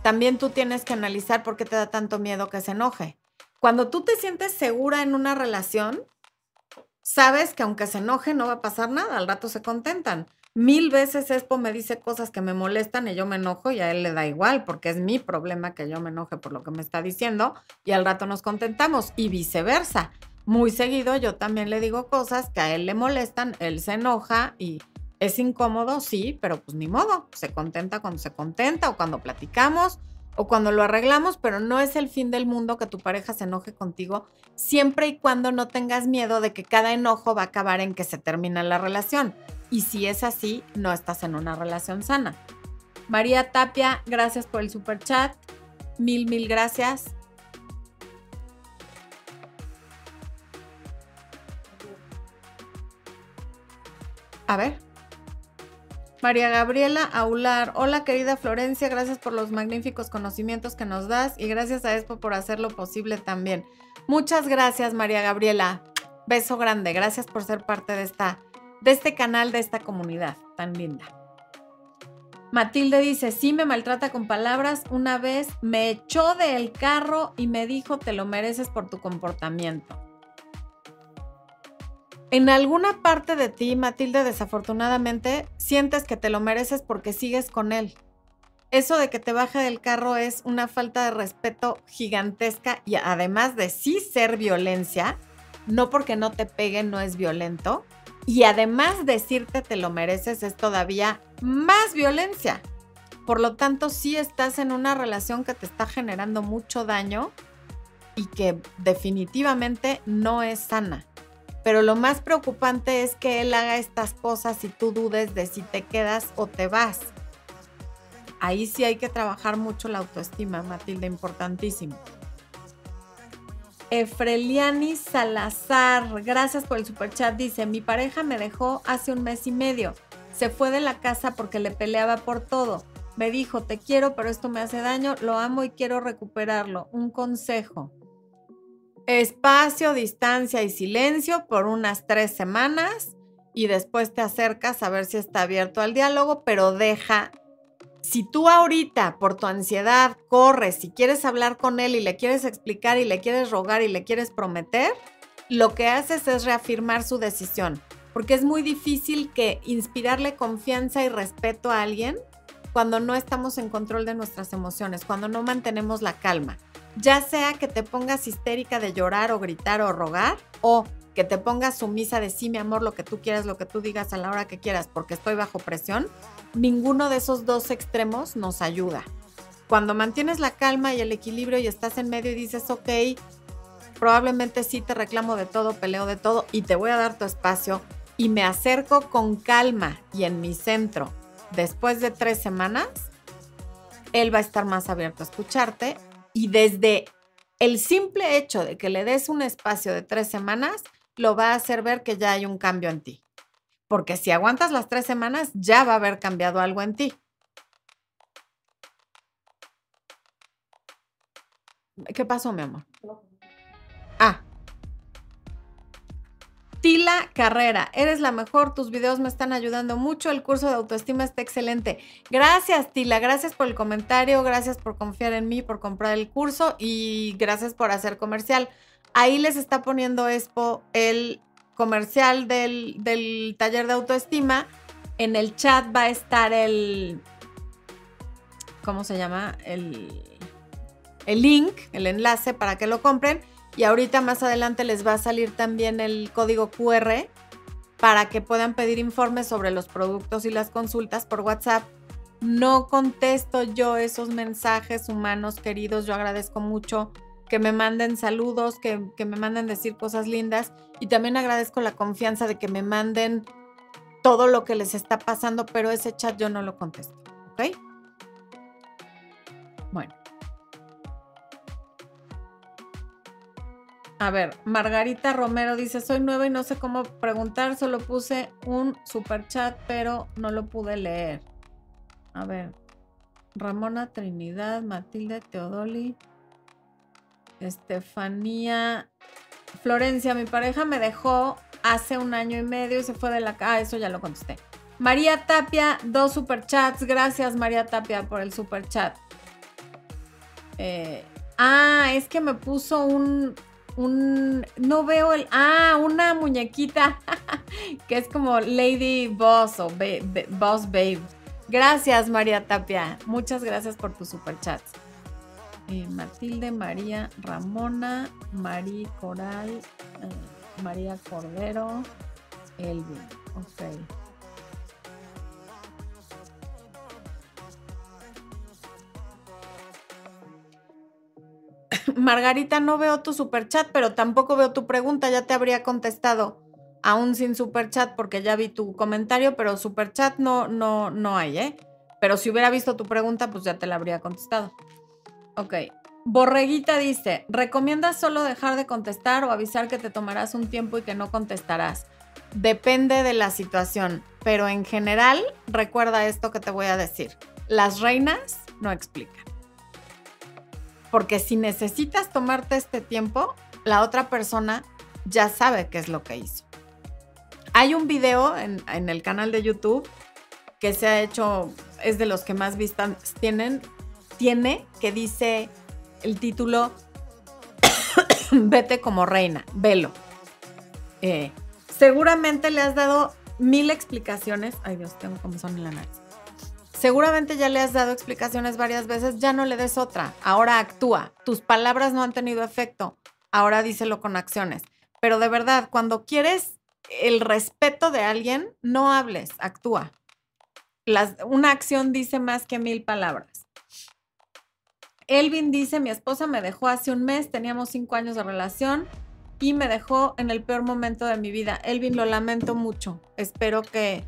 también tú tienes que analizar por qué te da tanto miedo que se enoje. Cuando tú te sientes segura en una relación, sabes que aunque se enoje no va a pasar nada, al rato se contentan. Mil veces Expo me dice cosas que me molestan y yo me enojo y a él le da igual, porque es mi problema que yo me enoje por lo que me está diciendo y al rato nos contentamos y viceversa muy seguido yo también le digo cosas que a él le molestan, él se enoja y es incómodo, sí, pero pues ni modo, se contenta cuando se contenta o cuando platicamos o cuando lo arreglamos, pero no es el fin del mundo que tu pareja se enoje contigo, siempre y cuando no tengas miedo de que cada enojo va a acabar en que se termina la relación. Y si es así, no estás en una relación sana. María Tapia, gracias por el super chat. Mil, mil gracias. A ver. María Gabriela Aular. Hola querida Florencia, gracias por los magníficos conocimientos que nos das y gracias a Expo por hacerlo posible también. Muchas gracias María Gabriela. Beso grande. Gracias por ser parte de esta de este canal, de esta comunidad tan linda. Matilde dice, sí me maltrata con palabras. Una vez me echó del carro y me dijo, te lo mereces por tu comportamiento. En alguna parte de ti, Matilde, desafortunadamente, sientes que te lo mereces porque sigues con él. Eso de que te baje del carro es una falta de respeto gigantesca y además de sí ser violencia, no porque no te pegue no es violento, y además decirte te lo mereces es todavía más violencia. Por lo tanto, sí estás en una relación que te está generando mucho daño y que definitivamente no es sana pero lo más preocupante es que él haga estas cosas y tú dudes de si te quedas o te vas. Ahí sí hay que trabajar mucho la autoestima, Matilde, importantísimo. Efreliani Salazar, gracias por el superchat. Dice, mi pareja me dejó hace un mes y medio. Se fue de la casa porque le peleaba por todo. Me dijo, te quiero, pero esto me hace daño, lo amo y quiero recuperarlo. Un consejo. Espacio, distancia y silencio por unas tres semanas y después te acercas a ver si está abierto al diálogo, pero deja si tú ahorita por tu ansiedad corres, si quieres hablar con él y le quieres explicar y le quieres rogar y le quieres prometer, lo que haces es reafirmar su decisión, porque es muy difícil que inspirarle confianza y respeto a alguien cuando no estamos en control de nuestras emociones, cuando no mantenemos la calma. Ya sea que te pongas histérica de llorar o gritar o rogar, o que te pongas sumisa de sí, mi amor, lo que tú quieras, lo que tú digas a la hora que quieras, porque estoy bajo presión, ninguno de esos dos extremos nos ayuda. Cuando mantienes la calma y el equilibrio y estás en medio y dices, ok, probablemente sí te reclamo de todo, peleo de todo y te voy a dar tu espacio y me acerco con calma y en mi centro después de tres semanas, él va a estar más abierto a escucharte y desde el simple hecho de que le des un espacio de tres semanas, lo va a hacer ver que ya hay un cambio en ti. Porque si aguantas las tres semanas, ya va a haber cambiado algo en ti. ¿Qué pasó, mi amor? Ah. Tila Carrera, eres la mejor, tus videos me están ayudando mucho, el curso de autoestima está excelente. Gracias, Tila, gracias por el comentario, gracias por confiar en mí, por comprar el curso y gracias por hacer comercial. Ahí les está poniendo Expo el comercial del, taller de autoestima. En el chat va a estar el. ¿Cómo se llama? El, el link, el enlace para que lo compren. Y ahorita más adelante les va a salir también el código QR para que puedan pedir informes sobre los productos y las consultas por WhatsApp. No contesto yo esos mensajes humanos queridos, yo agradezco mucho que me manden saludos, que, me manden decir cosas lindas y también agradezco la confianza de que me manden todo lo que les está pasando, pero ese chat yo no lo contesto, ¿ok? A ver, Margarita Romero dice, soy nueva y no sé cómo preguntar, solo puse un super chat, pero no lo pude leer. A ver, Ramona Trinidad, Matilde Teodoli. Estefanía Florencia, mi pareja me dejó hace un año y medio y se fue de la casa. Ah, eso ya lo contesté. María Tapia, dos superchats. Gracias, María Tapia, por el superchat. Eh, ah, es que me puso un, un. No veo el. Ah, una muñequita que es como Lady Boss o Boss Babe. Gracias, María Tapia. Muchas gracias por tus superchats. Eh, Matilde, María Ramona, María Coral, eh, María Cordero, Elvin. Ok. Margarita, no veo tu superchat, pero tampoco veo tu pregunta, ya te habría contestado. Aún sin superchat, porque ya vi tu comentario, pero superchat no, no, no hay, ¿eh? Pero si hubiera visto tu pregunta, pues ya te la habría contestado. Ok. Borreguita dice, ¿recomiendas solo dejar de contestar o avisar que te tomarás un tiempo y que no contestarás? Depende de la situación, pero en general recuerda esto que te voy a decir. Las reinas no explican. Porque si necesitas tomarte este tiempo, la otra persona ya sabe qué es lo que hizo. Hay un video en, el canal de YouTube que se ha hecho, es de los que más vistas tienen, tiene que dice el título Vete como reina, velo. Eh, seguramente le has dado mil explicaciones. Ay Dios, tengo como son en la nariz. Seguramente ya le has dado explicaciones varias veces, ya no le des otra. Ahora actúa. Tus palabras no han tenido efecto. Ahora díselo con acciones. Pero de verdad, cuando quieres el respeto de alguien, no hables, actúa. una acción dice más que mil palabras. Elvin dice, mi esposa me dejó hace un mes, teníamos cinco años de relación y me dejó en el peor momento de mi vida. Elvin, lo lamento mucho. Espero que,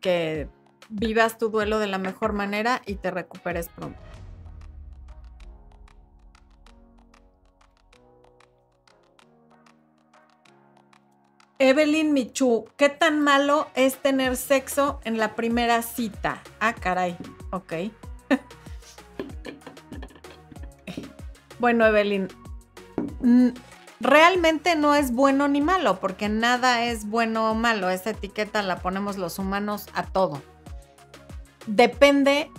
que vivas tu duelo de la mejor manera y te recuperes pronto. Evelyn Michu, ¿qué tan malo es tener sexo en la primera cita? Ah, caray. Ok. bueno, Evelyn, realmente no es bueno ni malo, porque nada es bueno o malo. Esa etiqueta la ponemos los humanos a todo. Depende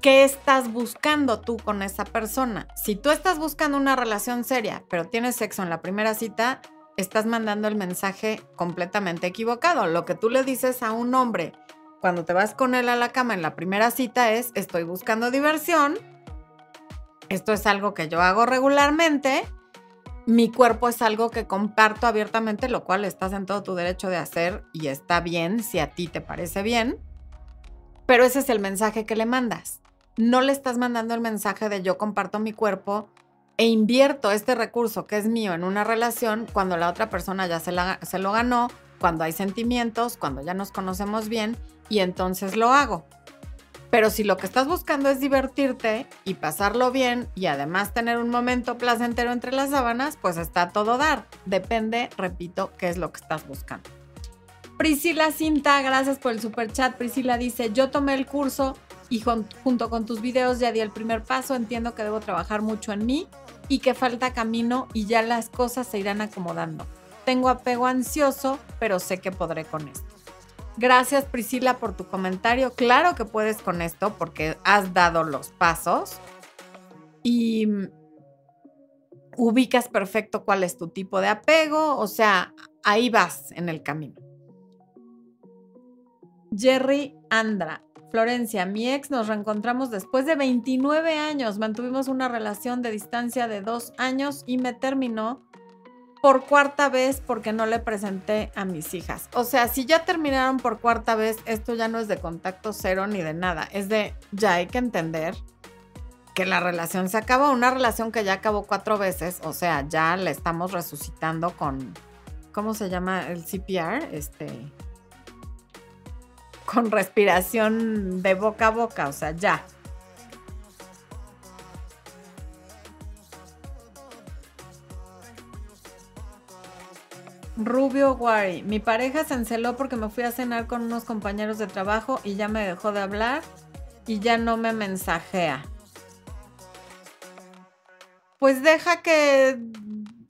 qué estás buscando tú con esa persona. Si tú estás buscando una relación seria, pero tienes sexo en la primera cita, estás mandando el mensaje completamente equivocado. Lo que tú le dices a un hombre cuando te vas con él a la cama en la primera cita es, estoy buscando diversión, esto es algo que yo hago regularmente, mi cuerpo es algo que comparto abiertamente, lo cual estás en todo tu derecho de hacer y está bien si a ti te parece bien, pero ese es el mensaje que le mandas. No le estás mandando el mensaje de yo comparto mi cuerpo e invierto este recurso que es mío en una relación cuando la otra persona ya se, lo ganó, cuando hay sentimientos, cuando ya nos conocemos bien y entonces lo hago. Pero si lo que estás buscando es divertirte y pasarlo bien y además tener un momento placentero entre las sábanas, pues está todo dar. Depende, repito, qué es lo que estás buscando. Priscila Cinta, gracias por el super chat. Priscila dice, yo tomé el curso y junto con tus videos ya di el primer paso. Entiendo que debo trabajar mucho en mí y que falta camino y ya las cosas se irán acomodando. Tengo apego ansioso, pero sé que podré con esto. Gracias Priscila por tu comentario. Claro que puedes con esto porque has dado los pasos y ubicas perfecto cuál es tu tipo de apego, o sea, ahí vas en el camino. Jerry Andra, Florencia, mi ex nos reencontramos después de 29 años, mantuvimos una relación de distancia de dos años y me terminó por cuarta vez porque no le presenté a mis hijas. O sea, si ya terminaron por cuarta vez, esto ya no es de contacto cero ni de nada. Es de, ya hay que entender que la relación se acabó. Una relación que ya acabó cuatro veces, o sea, ya la estamos resucitando con, ¿cómo se llama el CPR? Este, con respiración de boca a boca, o sea, ya. Rubio Wari, mi pareja se enceló porque me fui a cenar con unos compañeros de trabajo y ya me dejó de hablar y ya no me mensajea. Pues deja que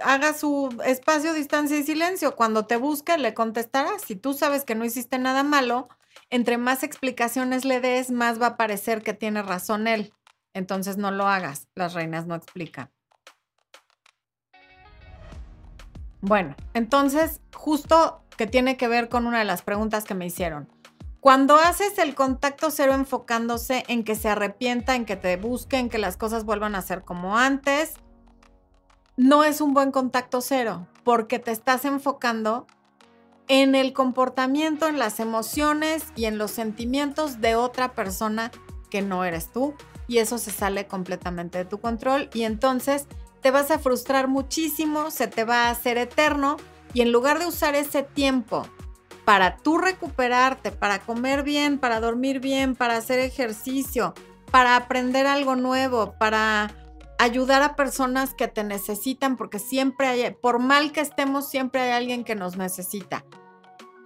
haga su espacio, distancia y silencio. Cuando te busque, le contestarás. Si tú sabes que no hiciste nada malo, entre más explicaciones le des, más va a parecer que tiene razón él. Entonces no lo hagas. Las reinas no explican. Bueno, entonces, justo que tiene que ver con una de las preguntas que me hicieron. Cuando haces el contacto cero enfocándose en que se arrepienta, en que te busque, en que las cosas vuelvan a ser como antes, no es un buen contacto cero, porque te estás enfocando en el comportamiento, en las emociones y en los sentimientos de otra persona que no eres tú. Y eso se sale completamente de tu control. Y entonces te vas a frustrar muchísimo, se te va a hacer eterno y en lugar de usar ese tiempo para tú recuperarte, para comer bien, para dormir bien, para hacer ejercicio, para aprender algo nuevo, para ayudar a personas que te necesitan, porque siempre hay, por mal que estemos, siempre hay alguien que nos necesita.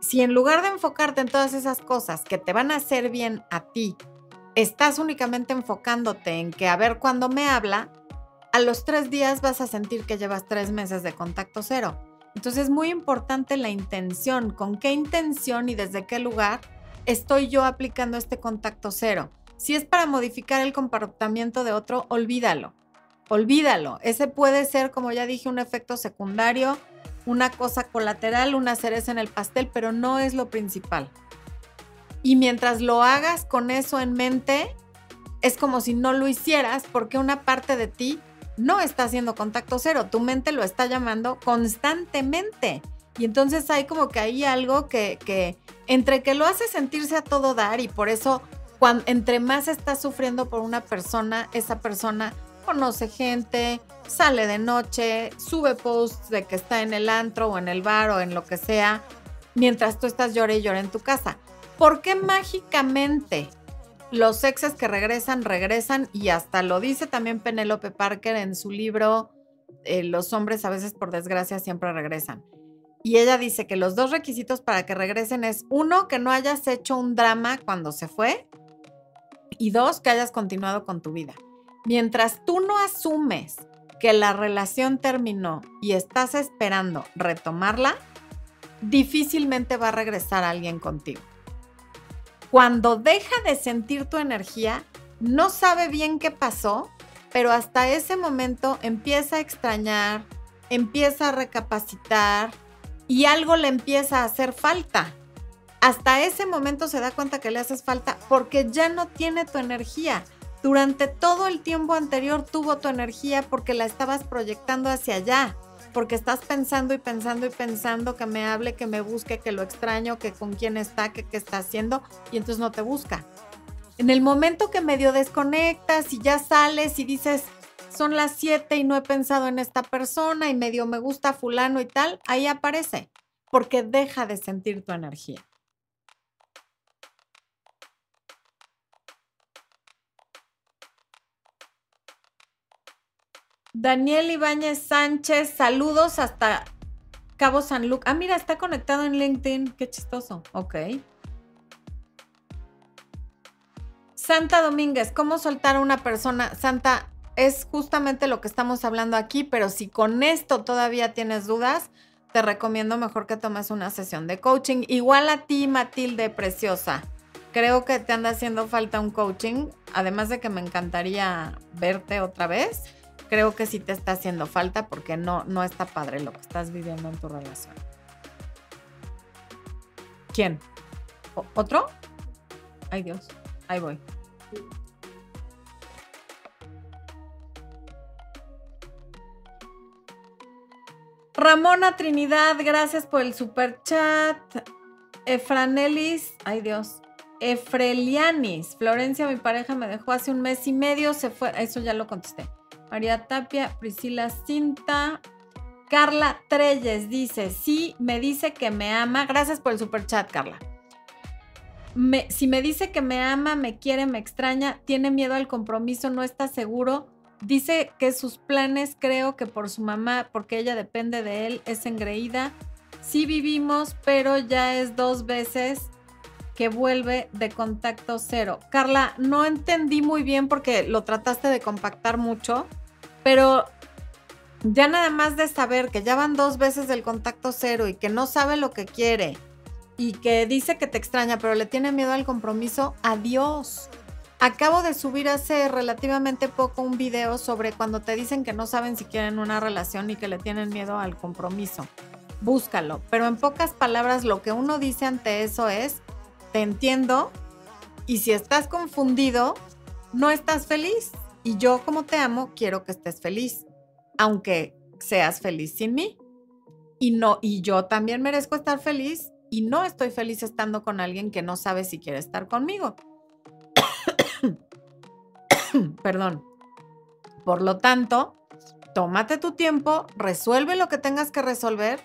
Si en lugar de enfocarte en todas esas cosas que te van a hacer bien a ti, estás únicamente enfocándote en que a ver cuándo me habla, a los tres días vas a sentir que llevas tres meses de contacto cero. Entonces es muy importante la intención, con qué intención y desde qué lugar estoy yo aplicando este contacto cero. Si es para modificar el comportamiento de otro, olvídalo. Olvídalo. Ese puede ser, como ya dije, un efecto secundario, una cosa colateral, una cereza en el pastel, pero no es lo principal. Y mientras lo hagas con eso en mente, es como si no lo hicieras porque una parte de ti no está haciendo contacto cero, tu mente lo está llamando constantemente. Y entonces hay como que hay algo que, entre que lo hace sentirse a todo dar y por eso cuando, entre más estás sufriendo por una persona, esa persona conoce gente, sale de noche, sube posts de que está en el antro o en el bar o en lo que sea, mientras tú estás llorando y llorando en tu casa. ¿Por qué mágicamente los exes que regresan, regresan y hasta lo dice también Penélope Parker en su libro eh, Los hombres a veces por desgracia siempre regresan. Y ella dice que los dos requisitos para que regresen es uno, que no hayas hecho un drama cuando se fue Y dos, que hayas continuado con tu vida. Mientras tú no asumes que la relación terminó y estás esperando retomarla, difícilmente va a regresar alguien contigo. Cuando deja de sentir tu energía, no sabe bien qué pasó, pero hasta ese momento empieza a extrañar, empieza a recapacitar y algo le empieza a hacer falta. Hasta ese momento se da cuenta que le haces falta porque ya no tiene tu energía. Durante todo el tiempo anterior tuvo tu energía porque la estabas proyectando hacia allá, porque estás pensando y pensando y pensando que me hable, que me busque, que lo extraño, que con quién está, que qué está haciendo, y entonces no te busca. En el momento que medio desconectas y ya sales y dices, son las 7 y no he pensado en esta persona y medio me gusta fulano y tal, ahí aparece, porque deja de sentir tu energía. Daniel Ibáñez Sánchez, saludos hasta Cabo San Lucas. Ah, mira, está conectado en LinkedIn. Qué chistoso. Ok. Santa Domínguez, ¿cómo soltar a una persona? Santa, es justamente lo que estamos hablando aquí, pero si con esto todavía tienes dudas, te recomiendo mejor que tomes una sesión de coaching. Igual a ti, Matilde Preciosa. Creo que te anda haciendo falta un coaching, además de que me encantaría verte otra vez creo que sí te está haciendo falta porque no, no está padre lo que estás viviendo en tu relación. ¿Quién? ¿Otro? Ay Dios, ahí voy. Ramona Trinidad, gracias por el super chat. Efranelis, ay Dios, Efrelianis, Florencia, mi pareja me dejó hace un mes y medio, se fue, eso ya lo contesté. María Tapia, Priscila Cinta. Carla Treyes dice, sí, me dice que me ama. Gracias por el super chat, Carla. si me dice que me ama, me quiere, me extraña, tiene miedo al compromiso, no está seguro. Dice que sus planes, creo que por su mamá, porque ella depende de él, es engreída. Sí vivimos, pero ya es dos veces que vuelve de contacto cero. Carla, no entendí muy bien porque lo trataste de compactar mucho, pero ya nada más de saber que ya van dos veces del contacto cero y que no sabe lo que quiere y que dice que te extraña, pero le tiene miedo al compromiso, adiós. Acabo de subir hace relativamente poco un video sobre cuando te dicen que no saben si quieren una relación y que le tienen miedo al compromiso. Búscalo, pero en pocas palabras lo que uno dice ante eso es, te entiendo y si estás confundido, no estás feliz. Y yo como te amo, quiero que estés feliz, aunque seas feliz sin mí. Y no, y yo también merezco estar feliz y no estoy feliz estando con alguien que no sabe si quiere estar conmigo. Perdón. Por lo tanto, tómate tu tiempo, resuelve lo que tengas que resolver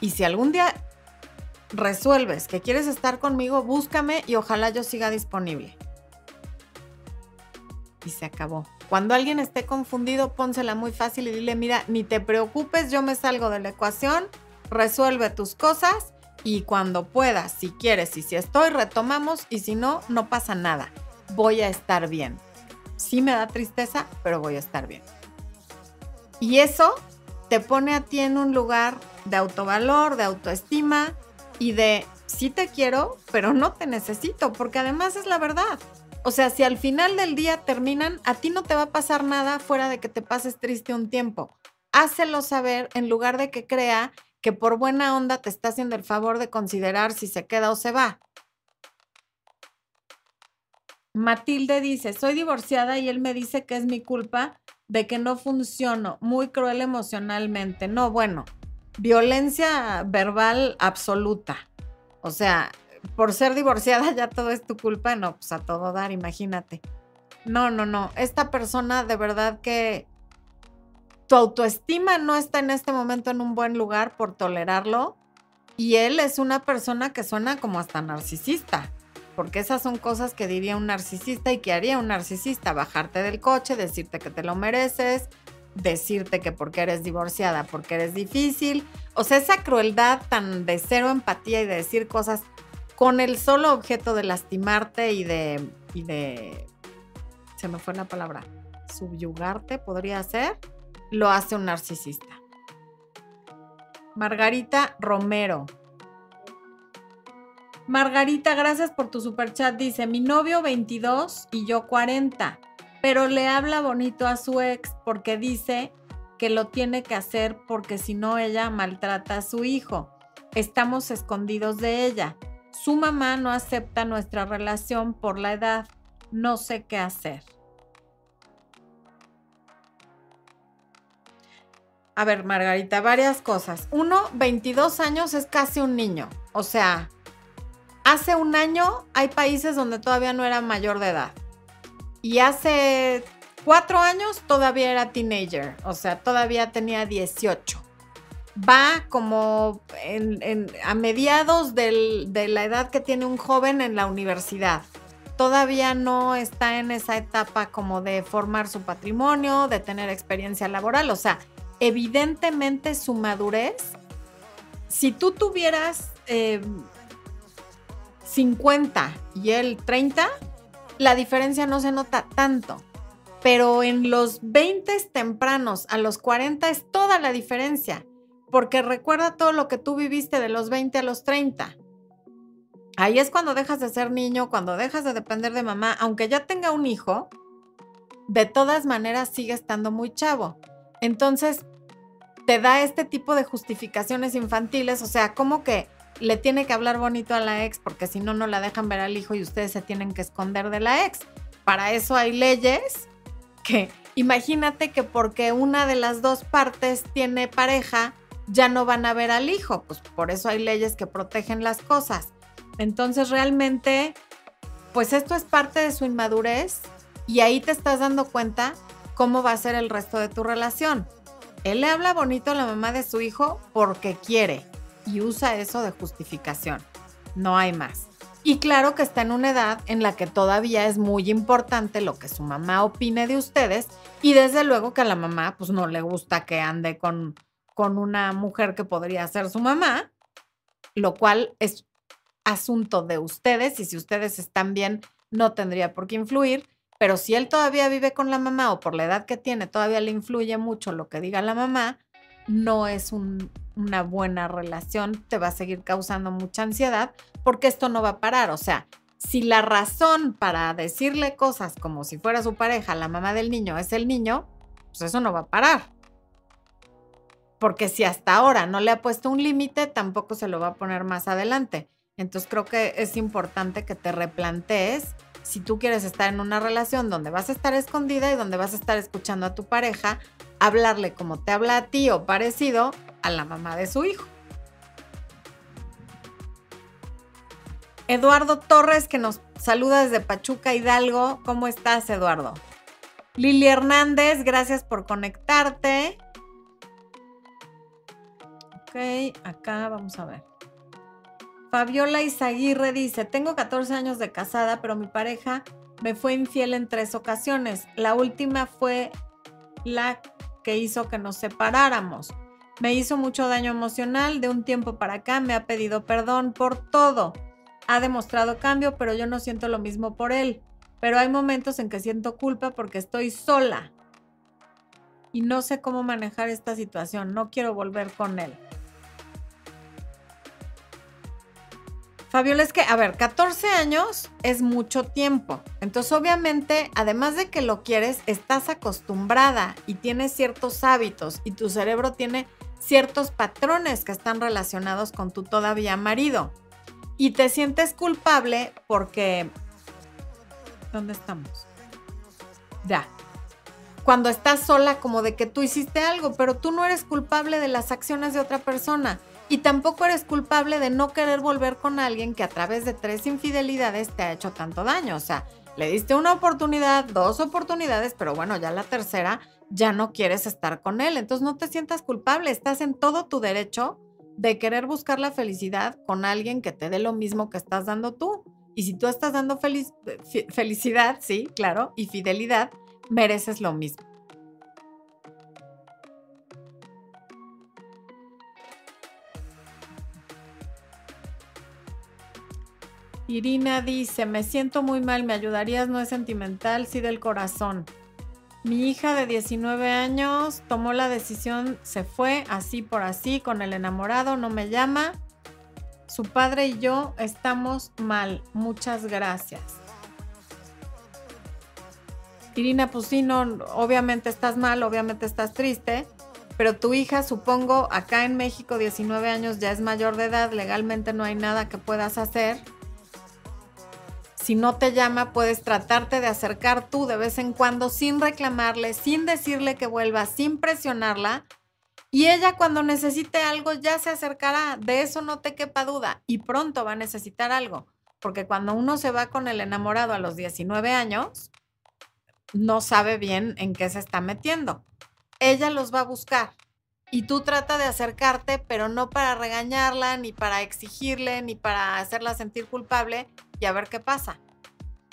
y si algún día resuelves que quieres estar conmigo, búscame y ojalá yo siga disponible. Y se acabó. Cuando alguien esté confundido, pónsela muy fácil y dile, mira, ni te preocupes, yo me salgo de la ecuación, resuelve tus cosas y cuando puedas, si quieres y si estoy, retomamos y si no, no pasa nada. Voy a estar bien. Sí me da tristeza, pero voy a estar bien. Y eso te pone a ti en un lugar de autovalor, de autoestima, y de sí te quiero, pero no te necesito, porque además es la verdad. O sea, si al final del día terminan, a ti no te va a pasar nada fuera de que te pases triste un tiempo. Hácelo saber en lugar de que crea que por buena onda te está haciendo el favor de considerar si se queda o se va. Matilde dice, soy divorciada y él me dice que es mi culpa de que no funciono, muy cruel emocionalmente. No, bueno, violencia verbal absoluta. O sea, por ser divorciada ya todo es tu culpa, no, pues a todo dar, imagínate. No, no, no, esta persona de verdad que tu autoestima no está en este momento en un buen lugar por tolerarlo y él es una persona que suena como hasta narcisista, porque esas son cosas que diría un narcisista y que haría un narcisista, bajarte del coche, decirte que te lo mereces, decirte que porque eres divorciada, porque eres difícil. O sea, esa crueldad tan de cero empatía y de decir cosas con el solo objeto de lastimarte y de y de, se me fue la palabra, subyugarte podría ser, lo hace un narcisista. Margarita Romero. Margarita, gracias por tu superchat. Dice, mi novio 22 y yo 40, pero le habla bonito a su ex porque dice que lo tiene que hacer porque si no ella maltrata a su hijo. Estamos escondidos de ella. Su mamá no acepta nuestra relación por la edad. No sé qué hacer. A ver, Margarita, varias cosas. Uno, 22 años es casi un niño. O sea, hace un año hay países donde todavía no era mayor de edad. Y hace cuatro años todavía era teenager. O sea, todavía tenía 18. Va como a mediados de la edad que tiene un joven en la universidad. Todavía no está en esa etapa como de formar su patrimonio, de tener experiencia laboral. O sea, evidentemente su madurez, si tú tuvieras 50 eh, y él 30, la diferencia no se nota tanto. Pero en los 20 tempranos a los 40 es toda la diferencia, porque recuerda todo lo que tú viviste de los 20 a los 30. Ahí es cuando dejas de ser niño, cuando dejas de depender de mamá, aunque ya tenga un hijo, de todas maneras sigue estando muy chavo. Entonces, te da este tipo de justificaciones infantiles, o sea, como que le tiene que hablar bonito a la ex porque si no, no la dejan ver al hijo y ustedes se tienen que esconder de la ex. Para eso hay leyes que imagínate que porque una de las dos partes tiene pareja, ya no van a ver al hijo, pues por eso hay leyes que protegen las cosas. Entonces realmente, pues esto es parte de su inmadurez y ahí te estás dando cuenta cómo va a ser el resto de tu relación. Él le habla bonito a la mamá de su hijo porque quiere y usa eso de justificación. No hay más. Y claro que está en una edad en la que todavía es muy importante lo que su mamá opine de ustedes y desde luego que a la mamá pues no le gusta que ande con, con una mujer que podría ser su mamá, lo cual es asunto de ustedes y si ustedes están bien no tendría por qué influir, pero si él todavía vive con la mamá o por la edad que tiene todavía le influye mucho lo que diga la mamá, no es una buena relación, te va a seguir causando mucha ansiedad porque esto no va a parar. O sea, si la razón para decirle cosas como si fuera su pareja, la mamá del niño, es el niño, pues eso no va a parar. Porque si hasta ahora no le ha puesto un límite, tampoco se lo va a poner más adelante. Entonces creo que es importante que te replantees si tú quieres estar en una relación donde vas a estar escondida y donde vas a estar escuchando a tu pareja hablarle como te habla a ti o parecido a la mamá de su hijo. Eduardo Torres, que nos saluda desde Pachuca Hidalgo. ¿Cómo estás, Eduardo? Lili Hernández, gracias por conectarte. Ok, acá vamos a ver. Fabiola Izaguirre dice, tengo 14 años de casada, pero mi pareja me fue infiel en tres ocasiones. La última fue la que hizo que nos separáramos. Me hizo mucho daño emocional. De un tiempo para acá me ha pedido perdón por todo. Ha demostrado cambio, pero yo no siento lo mismo por él. Pero hay momentos en que siento culpa porque estoy sola. Y no sé cómo manejar esta situación. No quiero volver con él. Fabiola, es que, a ver, 14 años es mucho tiempo. Entonces, obviamente, además de que lo quieres, estás acostumbrada y tienes ciertos hábitos y tu cerebro tiene ciertos patrones que están relacionados con tu todavía marido. Y te sientes culpable porque... ¿Dónde estamos? Ya. Cuando estás sola como de que tú hiciste algo, pero tú no eres culpable de las acciones de otra persona. Y tampoco eres culpable de no querer volver con alguien que a través de tres infidelidades te ha hecho tanto daño. O sea, le diste una oportunidad, dos oportunidades, pero bueno, ya la tercera ya no quieres estar con él. Entonces no te sientas culpable, estás en todo tu derecho de querer buscar la felicidad con alguien que te dé lo mismo que estás dando tú. Y si tú estás dando felicidad, sí, claro, y fidelidad, mereces lo mismo. Irina dice, me siento muy mal, ¿me ayudarías? No es sentimental, sí del corazón. Mi hija de 19 años tomó la decisión, se fue así por así con el enamorado, no me llama. Su padre y yo estamos mal. Muchas gracias. Irina, pues sí, obviamente estás mal, obviamente estás triste, pero tu hija, supongo, acá en México, 19 años, ya es mayor de edad, legalmente no hay nada que puedas hacer. Si no te llama, puedes tratarte de acercar tú de vez en cuando sin reclamarle, sin decirle que vuelva, sin presionarla. Y ella cuando necesite algo ya se acercará, de eso no te quepa duda. Y pronto va a necesitar algo, porque cuando uno se va con el enamorado a los 19 años, no sabe bien en qué se está metiendo. Ella los va a buscar y tú trata de acercarte, pero no para regañarla, ni para exigirle, ni para hacerla sentir culpable y a ver qué pasa.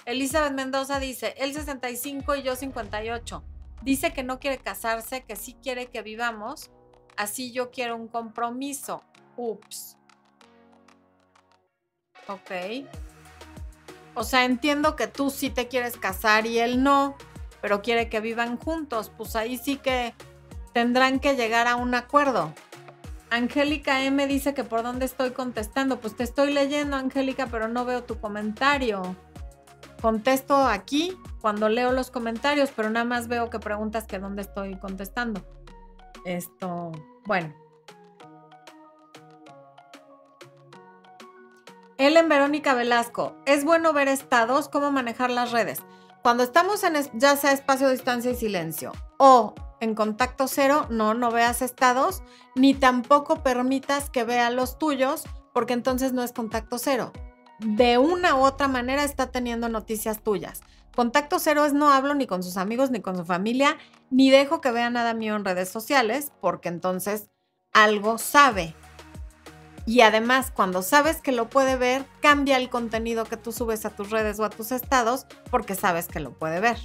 Elizabeth Mendoza dice, él 65 y yo 58. Dice que no quiere casarse, que sí quiere que vivamos. Así yo quiero un compromiso. Ups. Ok. O sea, entiendo que tú sí te quieres casar y él no, pero quiere que vivan juntos. Pues ahí sí que tendrán que llegar a un acuerdo. Angélica M dice que por dónde estoy contestando. Pues te estoy leyendo, Angélica, pero no veo tu comentario. Contesto aquí cuando leo los comentarios, pero nada más veo que preguntas que dónde estoy contestando. Esto, bueno. Ellen Verónica Velasco, es bueno ver estados, cómo manejar las redes. Cuando estamos en ya sea espacio, distancia y silencio o en contacto cero, no, no veas estados, ni tampoco permitas que vea los tuyos, porque entonces no es contacto cero. De una u otra manera está teniendo noticias tuyas. Contacto cero es no hablo ni con sus amigos ni con su familia, ni dejo que vea nada mío en redes sociales, porque entonces algo sabe. Y además, cuando sabes que lo puede ver, cambia el contenido que tú subes a tus redes o a tus estados, porque sabes que lo puede ver.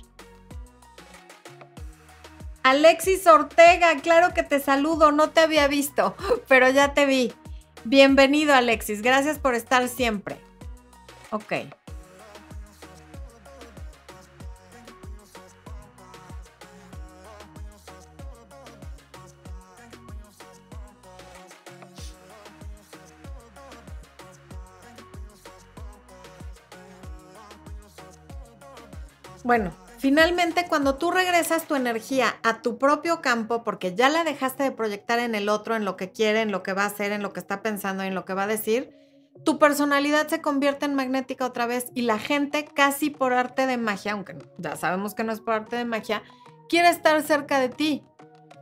Alexis Ortega, claro que te saludo, no te había visto, pero ya te vi. Bienvenido Alexis, gracias por estar siempre. Ok. Bueno, Finalmente, cuando tú regresas tu energía a tu propio campo, porque ya la dejaste de proyectar en el otro, en lo que quiere, en lo que va a hacer, en lo que está pensando, en lo que va a decir, tu personalidad se convierte en magnética otra vez y la gente casi por arte de magia, aunque ya sabemos que no es por arte de magia, quiere estar cerca de ti,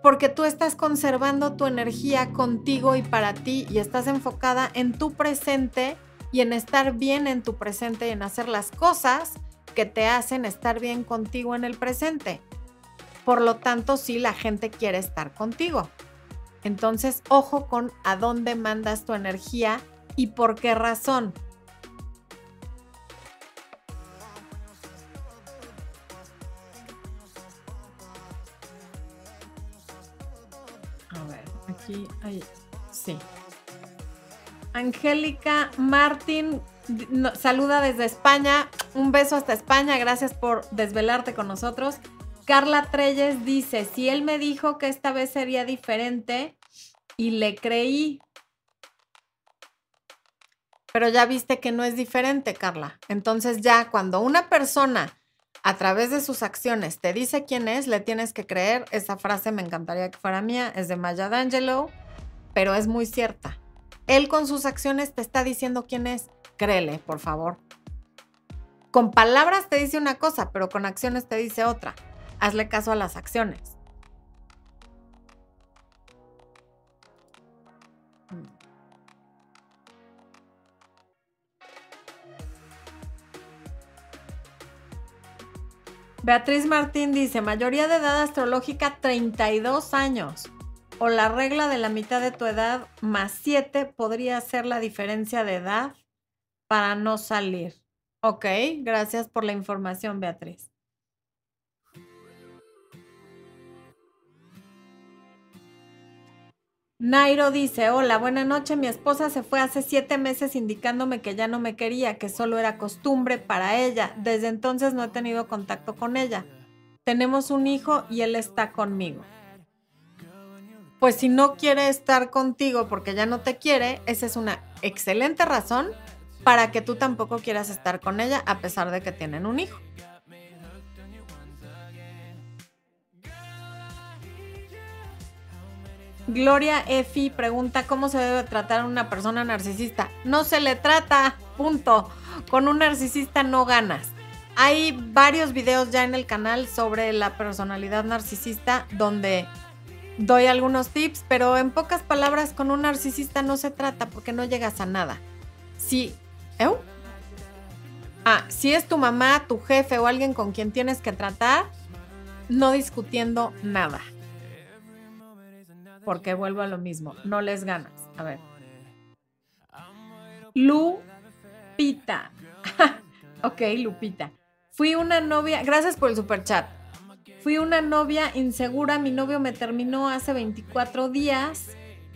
porque tú estás conservando tu energía contigo y para ti y estás enfocada en tu presente y en estar bien en tu presente y en hacer las cosas que te hacen estar bien contigo en el presente. Por lo tanto, sí, la gente quiere estar contigo. Entonces, ojo con a dónde mandas tu energía y por qué razón. A ver, aquí hay. Sí. Angélica Martín saluda desde España. Un beso hasta España. Gracias por desvelarte con nosotros. Carla Treyes dice, si él me dijo que esta vez sería diferente y le creí. Pero ya viste que no es diferente, Carla. Entonces ya cuando una persona a través de sus acciones te dice quién es, le tienes que creer. Esa frase me encantaría que fuera mía. Es de Maya D'Angelo, pero es muy cierta. Él con sus acciones te está diciendo quién es créele, por favor. Con palabras te dice una cosa, pero con acciones te dice otra. Hazle caso a las acciones. Beatriz Martín dice, mayoría de edad astrológica 32 años. O la regla de la mitad de tu edad más 7 podría ser la diferencia de edad para no salir. Ok, gracias por la información, Beatriz. Nairo dice, hola, buena noche, mi esposa se fue hace siete meses indicándome que ya no me quería, que solo era costumbre para ella. Desde entonces no he tenido contacto con ella. Tenemos un hijo y él está conmigo. Pues si no quiere estar contigo porque ya no te quiere, esa es una excelente razón para que tú tampoco quieras estar con ella a pesar de que tienen un hijo. Gloria Efi pregunta cómo se debe tratar a una persona narcisista. No se le trata, punto. Con un narcisista no ganas. Hay varios videos ya en el canal sobre la personalidad narcisista donde doy algunos tips, pero en pocas palabras con un narcisista no se trata porque no llegas a nada. Si, ah, si es tu mamá, tu jefe o alguien con quien tienes que tratar, no discutiendo nada porque vuelvo a lo mismo, no les ganas. A ver. Lupita. ok, Lupita. Fui una novia, gracias por el super chat. Fui una novia insegura, mi novio me terminó hace 24 días.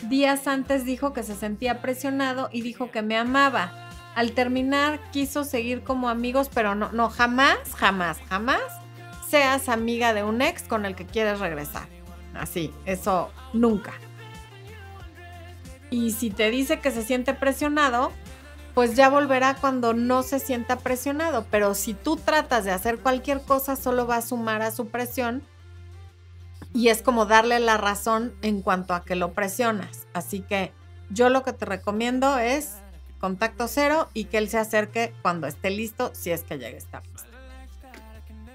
Días antes dijo que se sentía presionado y dijo que me amaba. Al terminar quiso seguir como amigos, pero no, no, jamás, jamás, jamás seas amiga de un ex con el que quieres regresar. Así, eso nunca. Y si te dice que se siente presionado, pues ya volverá cuando no se sienta presionado. Pero si tú tratas de hacer cualquier cosa, solo va a sumar a su presión. Y es como darle la razón en cuanto a que lo presionas. Así que yo lo que te recomiendo es contacto cero y que él se acerque cuando esté listo, si es que llegue a estar listo.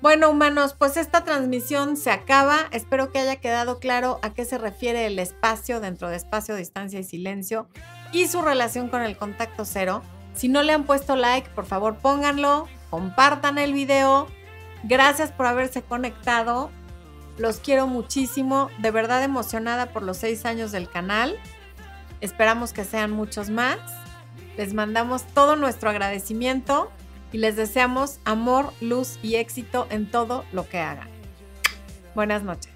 Bueno, humanos, pues esta transmisión se acaba. Espero que haya quedado claro a qué se refiere el espacio dentro de espacio, distancia y silencio y su relación con el contacto cero. Si no le han puesto like, por favor pónganlo, compartan el video. Gracias por haberse conectado. Los quiero muchísimo. De verdad emocionada por los seis años del canal. Esperamos que sean muchos más. Les mandamos todo nuestro agradecimiento y les deseamos amor, luz y éxito en todo lo que hagan. Buenas noches.